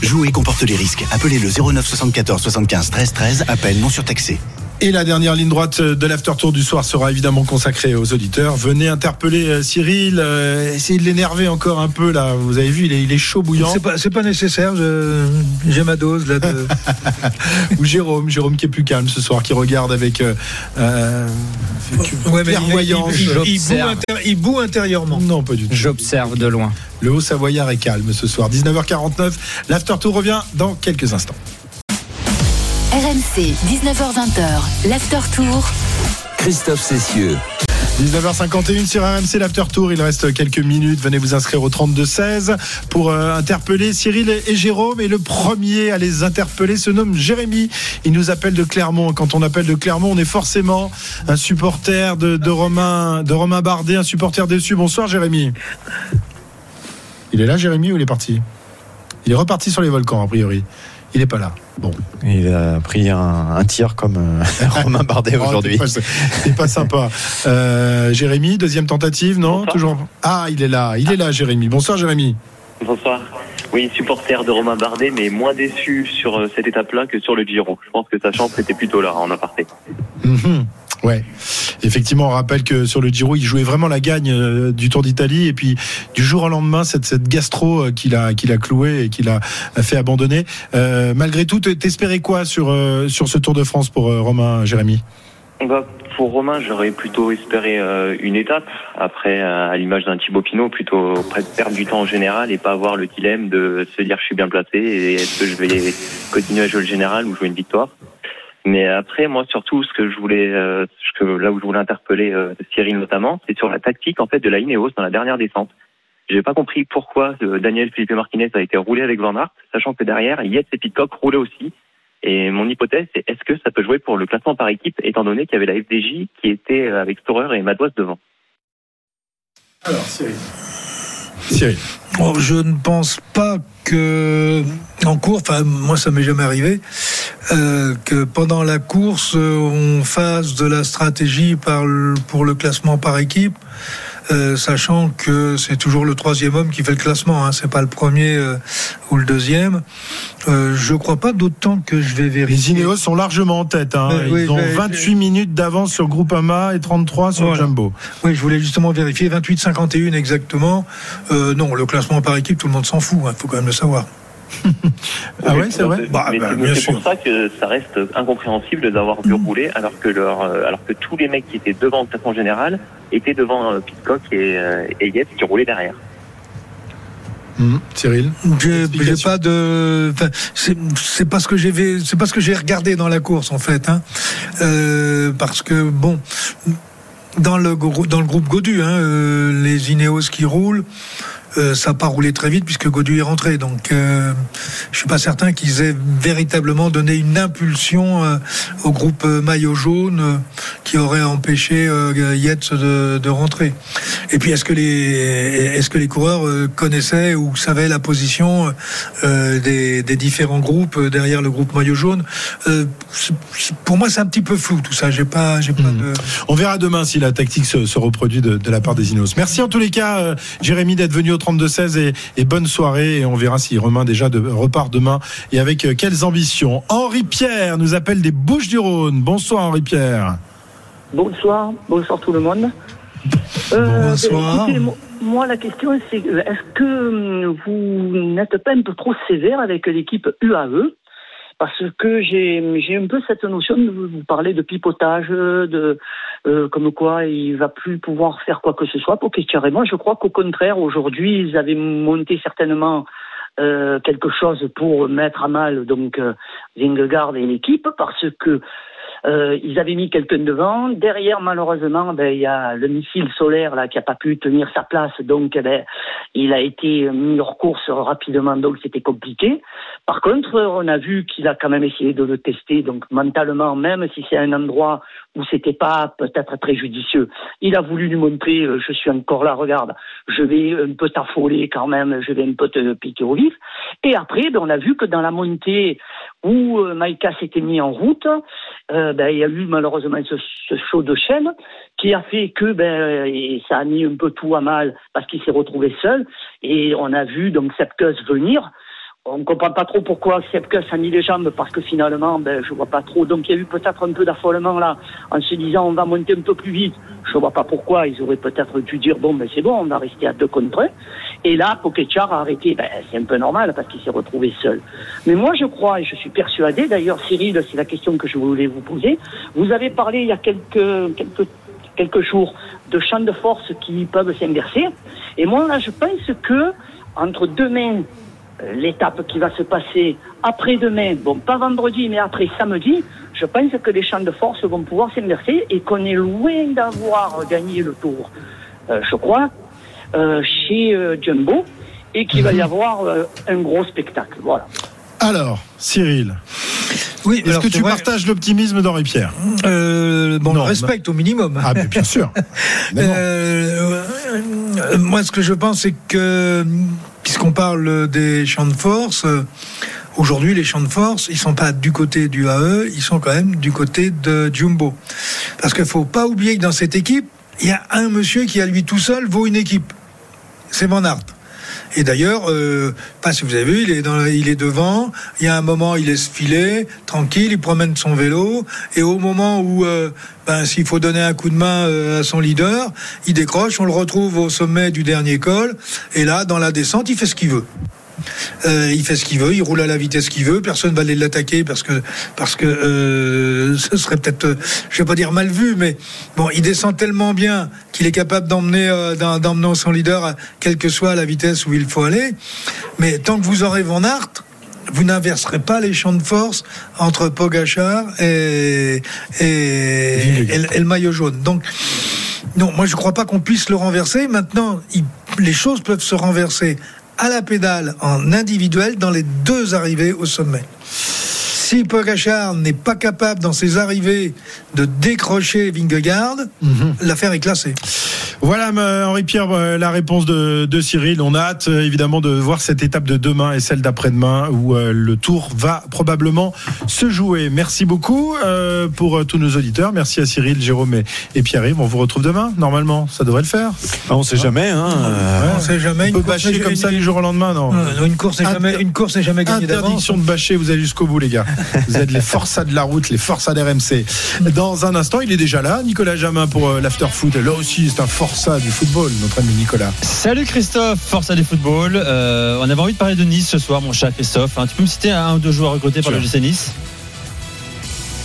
[SPEAKER 15] Jouer comporte les risques. Appelez le 09 74 75 13 13. Appel non surtaxé.
[SPEAKER 2] Et la dernière ligne droite de l'after tour du soir sera évidemment consacrée aux auditeurs. Venez interpeller euh, Cyril, euh, essayez de l'énerver encore un peu là. Vous avez vu, il est, il est chaud bouillant.
[SPEAKER 4] C'est pas, pas nécessaire. J'ai ma dose là. De... [LAUGHS]
[SPEAKER 2] Ou Jérôme, Jérôme qui est plus calme ce soir, qui regarde avec euh, euh,
[SPEAKER 4] Ouais, mais il-
[SPEAKER 2] clairvoyance.
[SPEAKER 4] il, il- il boue
[SPEAKER 3] J'observe.
[SPEAKER 4] intér- il boue intérieurement.
[SPEAKER 2] Non, pas du tout.
[SPEAKER 3] J'observe de loin.
[SPEAKER 2] Le haut Savoyard est calme ce soir. 19h49. L'after tour revient dans quelques instants.
[SPEAKER 10] RMC, 19h20h, l'after tour.
[SPEAKER 1] Christophe Cessieux.
[SPEAKER 2] 19h51 sur RMC l'After Tour. Il reste quelques minutes. Venez vous inscrire au 32-16 pour euh, interpeller Cyril et, Jérôme. Et le premier à les interpeller se nomme Jérémy. Il nous appelle de Clermont. Quand on appelle de Clermont, on est forcément un supporter de, de Romain, de Romain Bardet, un supporter déçu. Bonsoir Jérémy. Il est là Jérémy ou il est parti? Il est reparti sur les volcans a priori. Il n'est pas là. Bon.
[SPEAKER 5] Il a pris un, un tir comme euh, [LAUGHS] Romain Bardet [LAUGHS]
[SPEAKER 2] Oh,
[SPEAKER 5] aujourd'hui.
[SPEAKER 2] t'es pas- pas sympa. Euh, Jérémy, deuxième tentative, non Toujours. Ah, il est là, il est là, Jérémy. Bonsoir, Jérémy.
[SPEAKER 16] Bonsoir. Oui, supporter de Romain Bardet, mais moins déçu sur euh, cette étape-là que sur le Giro. Je pense que sa chance était plutôt là, en aparté.
[SPEAKER 2] Mhm. Ouais, effectivement, on rappelle que sur le Giro, il jouait vraiment la gagne euh, du Tour d'Italie, et puis du jour au lendemain, cette, cette gastro euh, qu'il a, qu'il a cloué et qu'il a fait abandonner. Euh, malgré tout, t'espérais quoi sur, euh, sur ce Tour de France pour Romain, Jérémy?
[SPEAKER 16] Bah, pour Romain, j'aurais plutôt espéré une étape. Après, à l'image d'un Thibaut Pinot, plutôt près perdre du temps en général et pas avoir le dilemme de se dire je suis bien placé et est-ce que je vais continuer à jouer le général ou jouer une victoire. Mais après, moi, surtout, ce que je voulais, euh, ce que, là où je voulais interpeller euh, Cyril notamment, c'est sur la tactique en fait de la Ineos dans la dernière descente. J'ai pas compris pourquoi euh, Daniel Felipe Martinez a été roulé avec Van Aert, sachant que derrière, Yates et Pitcock roulaient aussi. Et mon hypothèse, c'est est-ce que ça peut jouer pour le classement par équipe, étant donné qu'il y avait la FDJ qui était euh, avec Storer et Madouas devant?
[SPEAKER 2] Alors, Cyril.
[SPEAKER 4] Bon, je ne pense pas que en course, enfin moi ça m'est jamais arrivé, euh, que pendant la course on fasse de la stratégie pour le classement par équipe, euh, sachant que c'est toujours le troisième homme qui fait le classement, hein, c'est pas le premier euh, ou le deuxième. Euh, je crois pas d'autant que je vais
[SPEAKER 2] Les
[SPEAKER 4] vérifier.
[SPEAKER 2] Ineos sont largement en tête. hein. Ils
[SPEAKER 4] oui,
[SPEAKER 2] ont
[SPEAKER 4] je vais-
[SPEAKER 2] 28 minutes d'avance sur Groupama et 33 sur
[SPEAKER 4] Voilà.
[SPEAKER 2] Jumbo.
[SPEAKER 4] Oui, je voulais justement vérifier 28-51 exactement. Euh, non, le classement par équipe, tout le monde s'en fout, il faut quand même le savoir. [LAUGHS]
[SPEAKER 2] Ah ouais, c'est vrai
[SPEAKER 4] Bah, bah,
[SPEAKER 16] c'est- pour ça que ça reste incompréhensible de les avoir vu rouler, alors que leur, euh, alors que tous les mecs qui étaient devant le classement général étaient devant euh, Pitcock et, euh, et Yates qui roulaient derrière.
[SPEAKER 2] Mhm. Cyril
[SPEAKER 4] J'ai pas de. enfin, c'est pas ce que j'ai vu- c'est pas ce que j'ai regardé dans la course en fait, hein. Euh, parce que bon, dans le dans le groupe Godu, hein, euh, les Ineos qui roulent. Euh, ça n'a pas roulé très vite puisque Godu est rentré. Donc, euh, je suis pas certain qu'ils aient véritablement donné une impulsion euh, au groupe euh, maillot jaune qui aurait empêché Yates de, de rentrer. Et puis, est-ce que les est-ce que les coureurs connaissaient ou savaient la position des, des différents groupes derrière le groupe maillot jaune? Pour moi, c'est un petit peu flou tout ça. J'ai pas j'ai pas de
[SPEAKER 2] On verra demain si la tactique se, se reproduit de, de la part des Ineos. Merci en tous les cas, Jérémy, d'être venu 32-16 et, et bonne soirée. Et on verra si Romain déjà de, repart demain et avec euh, quelles ambitions. Henri Pierre nous appelle des Bouches du Rhône. Bonsoir Henri Pierre.
[SPEAKER 17] Bonsoir, bonsoir tout le monde. Euh,
[SPEAKER 4] Bonsoir.
[SPEAKER 17] écoutez, moi, la question, c'est est-ce que hum, vous n'êtes pas un peu trop sévère avec l'équipe UAE Parce que j'ai un peu cette notion de vous vous parler de pipotage, de euh, comme quoi il va plus pouvoir faire quoi que ce soit. Pour moi, je crois qu'au contraire, aujourd'hui, ils avaient monté certainement euh, quelque chose pour mettre à mal donc euh, et l'équipe parce que euh, ils avaient mis quelqu'un devant. Derrière, malheureusement, ben, il y a le missile solaire là qui a pas pu tenir sa place, donc eh ben, il a été mis hors course rapidement, donc c'était compliqué. Par contre, on a vu qu'il a quand même essayé de le tester, donc mentalement, même si c'est un endroit où c'était pas peut-être très judicieux, il a voulu lui montrer, euh, je suis encore là, regarde, je vais un peu t'affoler quand même, je vais un peu te piquer au vif. Et après, ben, on a vu que dans la montée où euh, Maïka s'était mis en route, euh, ben, il y a eu malheureusement ce, ce show de chaîne qui a fait que ben, ça a mis un peu tout à mal parce qu'il s'est retrouvé seul. Et on a vu donc cette venir On ne comprend pas trop pourquoi Sepkus a mis les jambes parce que finalement, ben, je vois pas trop. Donc il y a eu peut-être un peu d'affolement là en se disant on va monter un peu plus vite. Je vois pas pourquoi. Ils auraient peut-être dû dire bon, ben c'est bon, on va rester à deux contre un. Et là, Pokéchar a arrêté. Ben, c'est un peu normal parce qu'il s'est retrouvé seul. Mais moi, je crois et je suis persuadé. D'ailleurs, Cyril, c'est la question que je voulais vous poser. Vous avez parlé il y a quelques quelques quelques jours de champs de force qui peuvent s'inverser. Et moi, là, je pense que entre demain l'étape qui va se passer après-demain, bon, pas vendredi, mais après samedi, je pense que les champs de force vont pouvoir s'inverser et qu'on est loin d'avoir gagné le tour, euh, je crois, euh, chez euh, Jumbo, et qu'il va y avoir euh, un gros spectacle. Voilà.
[SPEAKER 2] Alors, Cyril.
[SPEAKER 4] Oui,
[SPEAKER 2] Est-ce que tu
[SPEAKER 4] vrai-
[SPEAKER 2] partages l'optimisme d'Henri Pierre?
[SPEAKER 4] Euh, bon,
[SPEAKER 2] Non,
[SPEAKER 4] on respecte au minimum.
[SPEAKER 2] Ah, mais bien sûr. [LAUGHS]
[SPEAKER 4] Euh, euh, moi, ce que je pense, c'est que, puisqu'on parle des champs de force, euh, aujourd'hui, les champs de force, ils sont pas du côté du AE, ils sont quand même du côté de Jumbo. Parce qu'il faut pas oublier que dans cette équipe, il y a un monsieur qui, à lui tout seul, vaut une équipe. C'est Van. Et d'ailleurs, euh, pas si vous avez vu, il est, dans, il est devant. Il y a un moment, il laisse filer, tranquille, il promène son vélo. Et au moment où, euh, ben, s'il faut donner un coup de main euh, à son leader, il décroche. On le retrouve au sommet du dernier col. Et là, dans la descente, il fait ce qu'il veut. Euh, il fait ce qu'il veut, il roule à la vitesse qu'il veut, personne va aller l'attaquer parce que parce que euh, ce serait peut-être, euh, je vais pas dire mal vu, mais bon, il descend tellement bien qu'il est capable d'emmener euh, d'em- d'emmener son leader, à- quelle que soit la vitesse où il faut aller. Mais tant que vous aurez Van Aert, vous n'inverserez pas les champs de force entre Pogachar et, et, et le- et le maillot jaune. Donc, non, moi je crois pas qu'on puisse le renverser. Maintenant, il- les choses peuvent se renverser à la pédale en individuel dans les deux arrivées au sommet. Si Pogachar n'est pas capable dans ses arrivées de décrocher Vingegaard, l'affaire est classée.
[SPEAKER 2] Voilà, euh, Henri-Pierre, euh, la réponse de, de Cyril. On a hâte, euh, évidemment, de voir cette étape de demain et celle d'après-demain où euh, le tour va probablement se jouer. Merci beaucoup euh, pour tous nos auditeurs. Merci à Cyril, Jérôme et, et Pierre-Yves. On vous retrouve demain, normalement. Ça devrait le faire.
[SPEAKER 5] Ah, on sait jamais. Hein, euh,
[SPEAKER 4] On sait jamais.
[SPEAKER 2] On peut bâcher comme ça du jour au lendemain, non
[SPEAKER 4] Non, non, une course n'est jamais, une course n'est jamais gagnée d'avance.
[SPEAKER 2] Interdiction de bâcher, vous allez jusqu'au bout, les gars. Vous êtes les forçats de la route, les forçats d'RMC. Dans un instant, il est déjà là, Nicolas Jamin pour euh, l'after-foot. Là aussi, c'est un forçat du football, notre ami Nicolas.
[SPEAKER 18] Salut Christophe, à des football. Euh, on avait envie de parler de Nice ce soir, mon cher Christophe. hein. Tu peux me citer un ou deux joueurs recrutés par le GC Nice?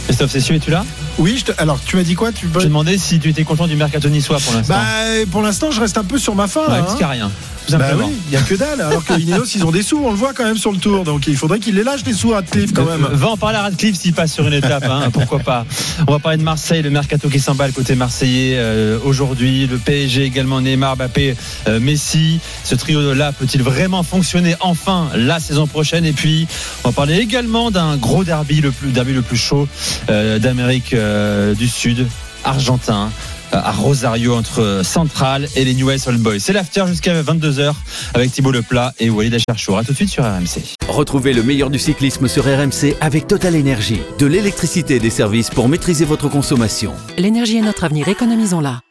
[SPEAKER 18] Christophe Cessieux, es-tu là
[SPEAKER 2] Oui, je te- alors tu m'as dit quoi tu...
[SPEAKER 18] Je te demandais si tu étais content du mercato niçois pour l'instant.
[SPEAKER 2] Bah, pour l'instant, je reste un peu sur ma fin.
[SPEAKER 18] Ouais,
[SPEAKER 2] là,
[SPEAKER 18] parce qu'il y a rien,
[SPEAKER 2] Bah oui, il n'y a que dalle. Alors que Ineos, ils ont des sous, on le voit quand même sur le tour. Donc il faudrait qu'ils les lâchent, les sous à Radcliffe quand même.
[SPEAKER 18] Va en parler à Radcliffe s'il passe sur une étape, hein, [LAUGHS] pourquoi pas. On va parler de Marseille, le mercato qui s'emballe côté marseillais euh, aujourd'hui, le PSG également, Neymar, Mbappé, euh, Messi. Ce trio-là peut-il vraiment fonctionner enfin la saison prochaine? Et puis, on va parler également d'un gros derby, le plus derby le plus chaud euh, d'Amérique euh, du Sud, argentin. euh, À Rosario entre Central et les Newell's Old Boys. C'est l'after jusqu'à 22h avec Thibaut Leplat et Walid Acharchour. A tout de suite sur RMC.
[SPEAKER 1] Retrouvez le meilleur du cyclisme sur RMC avec Total Énergie. De l'électricité et des services pour maîtriser votre consommation.
[SPEAKER 19] L'énergie est notre avenir, économisons-la.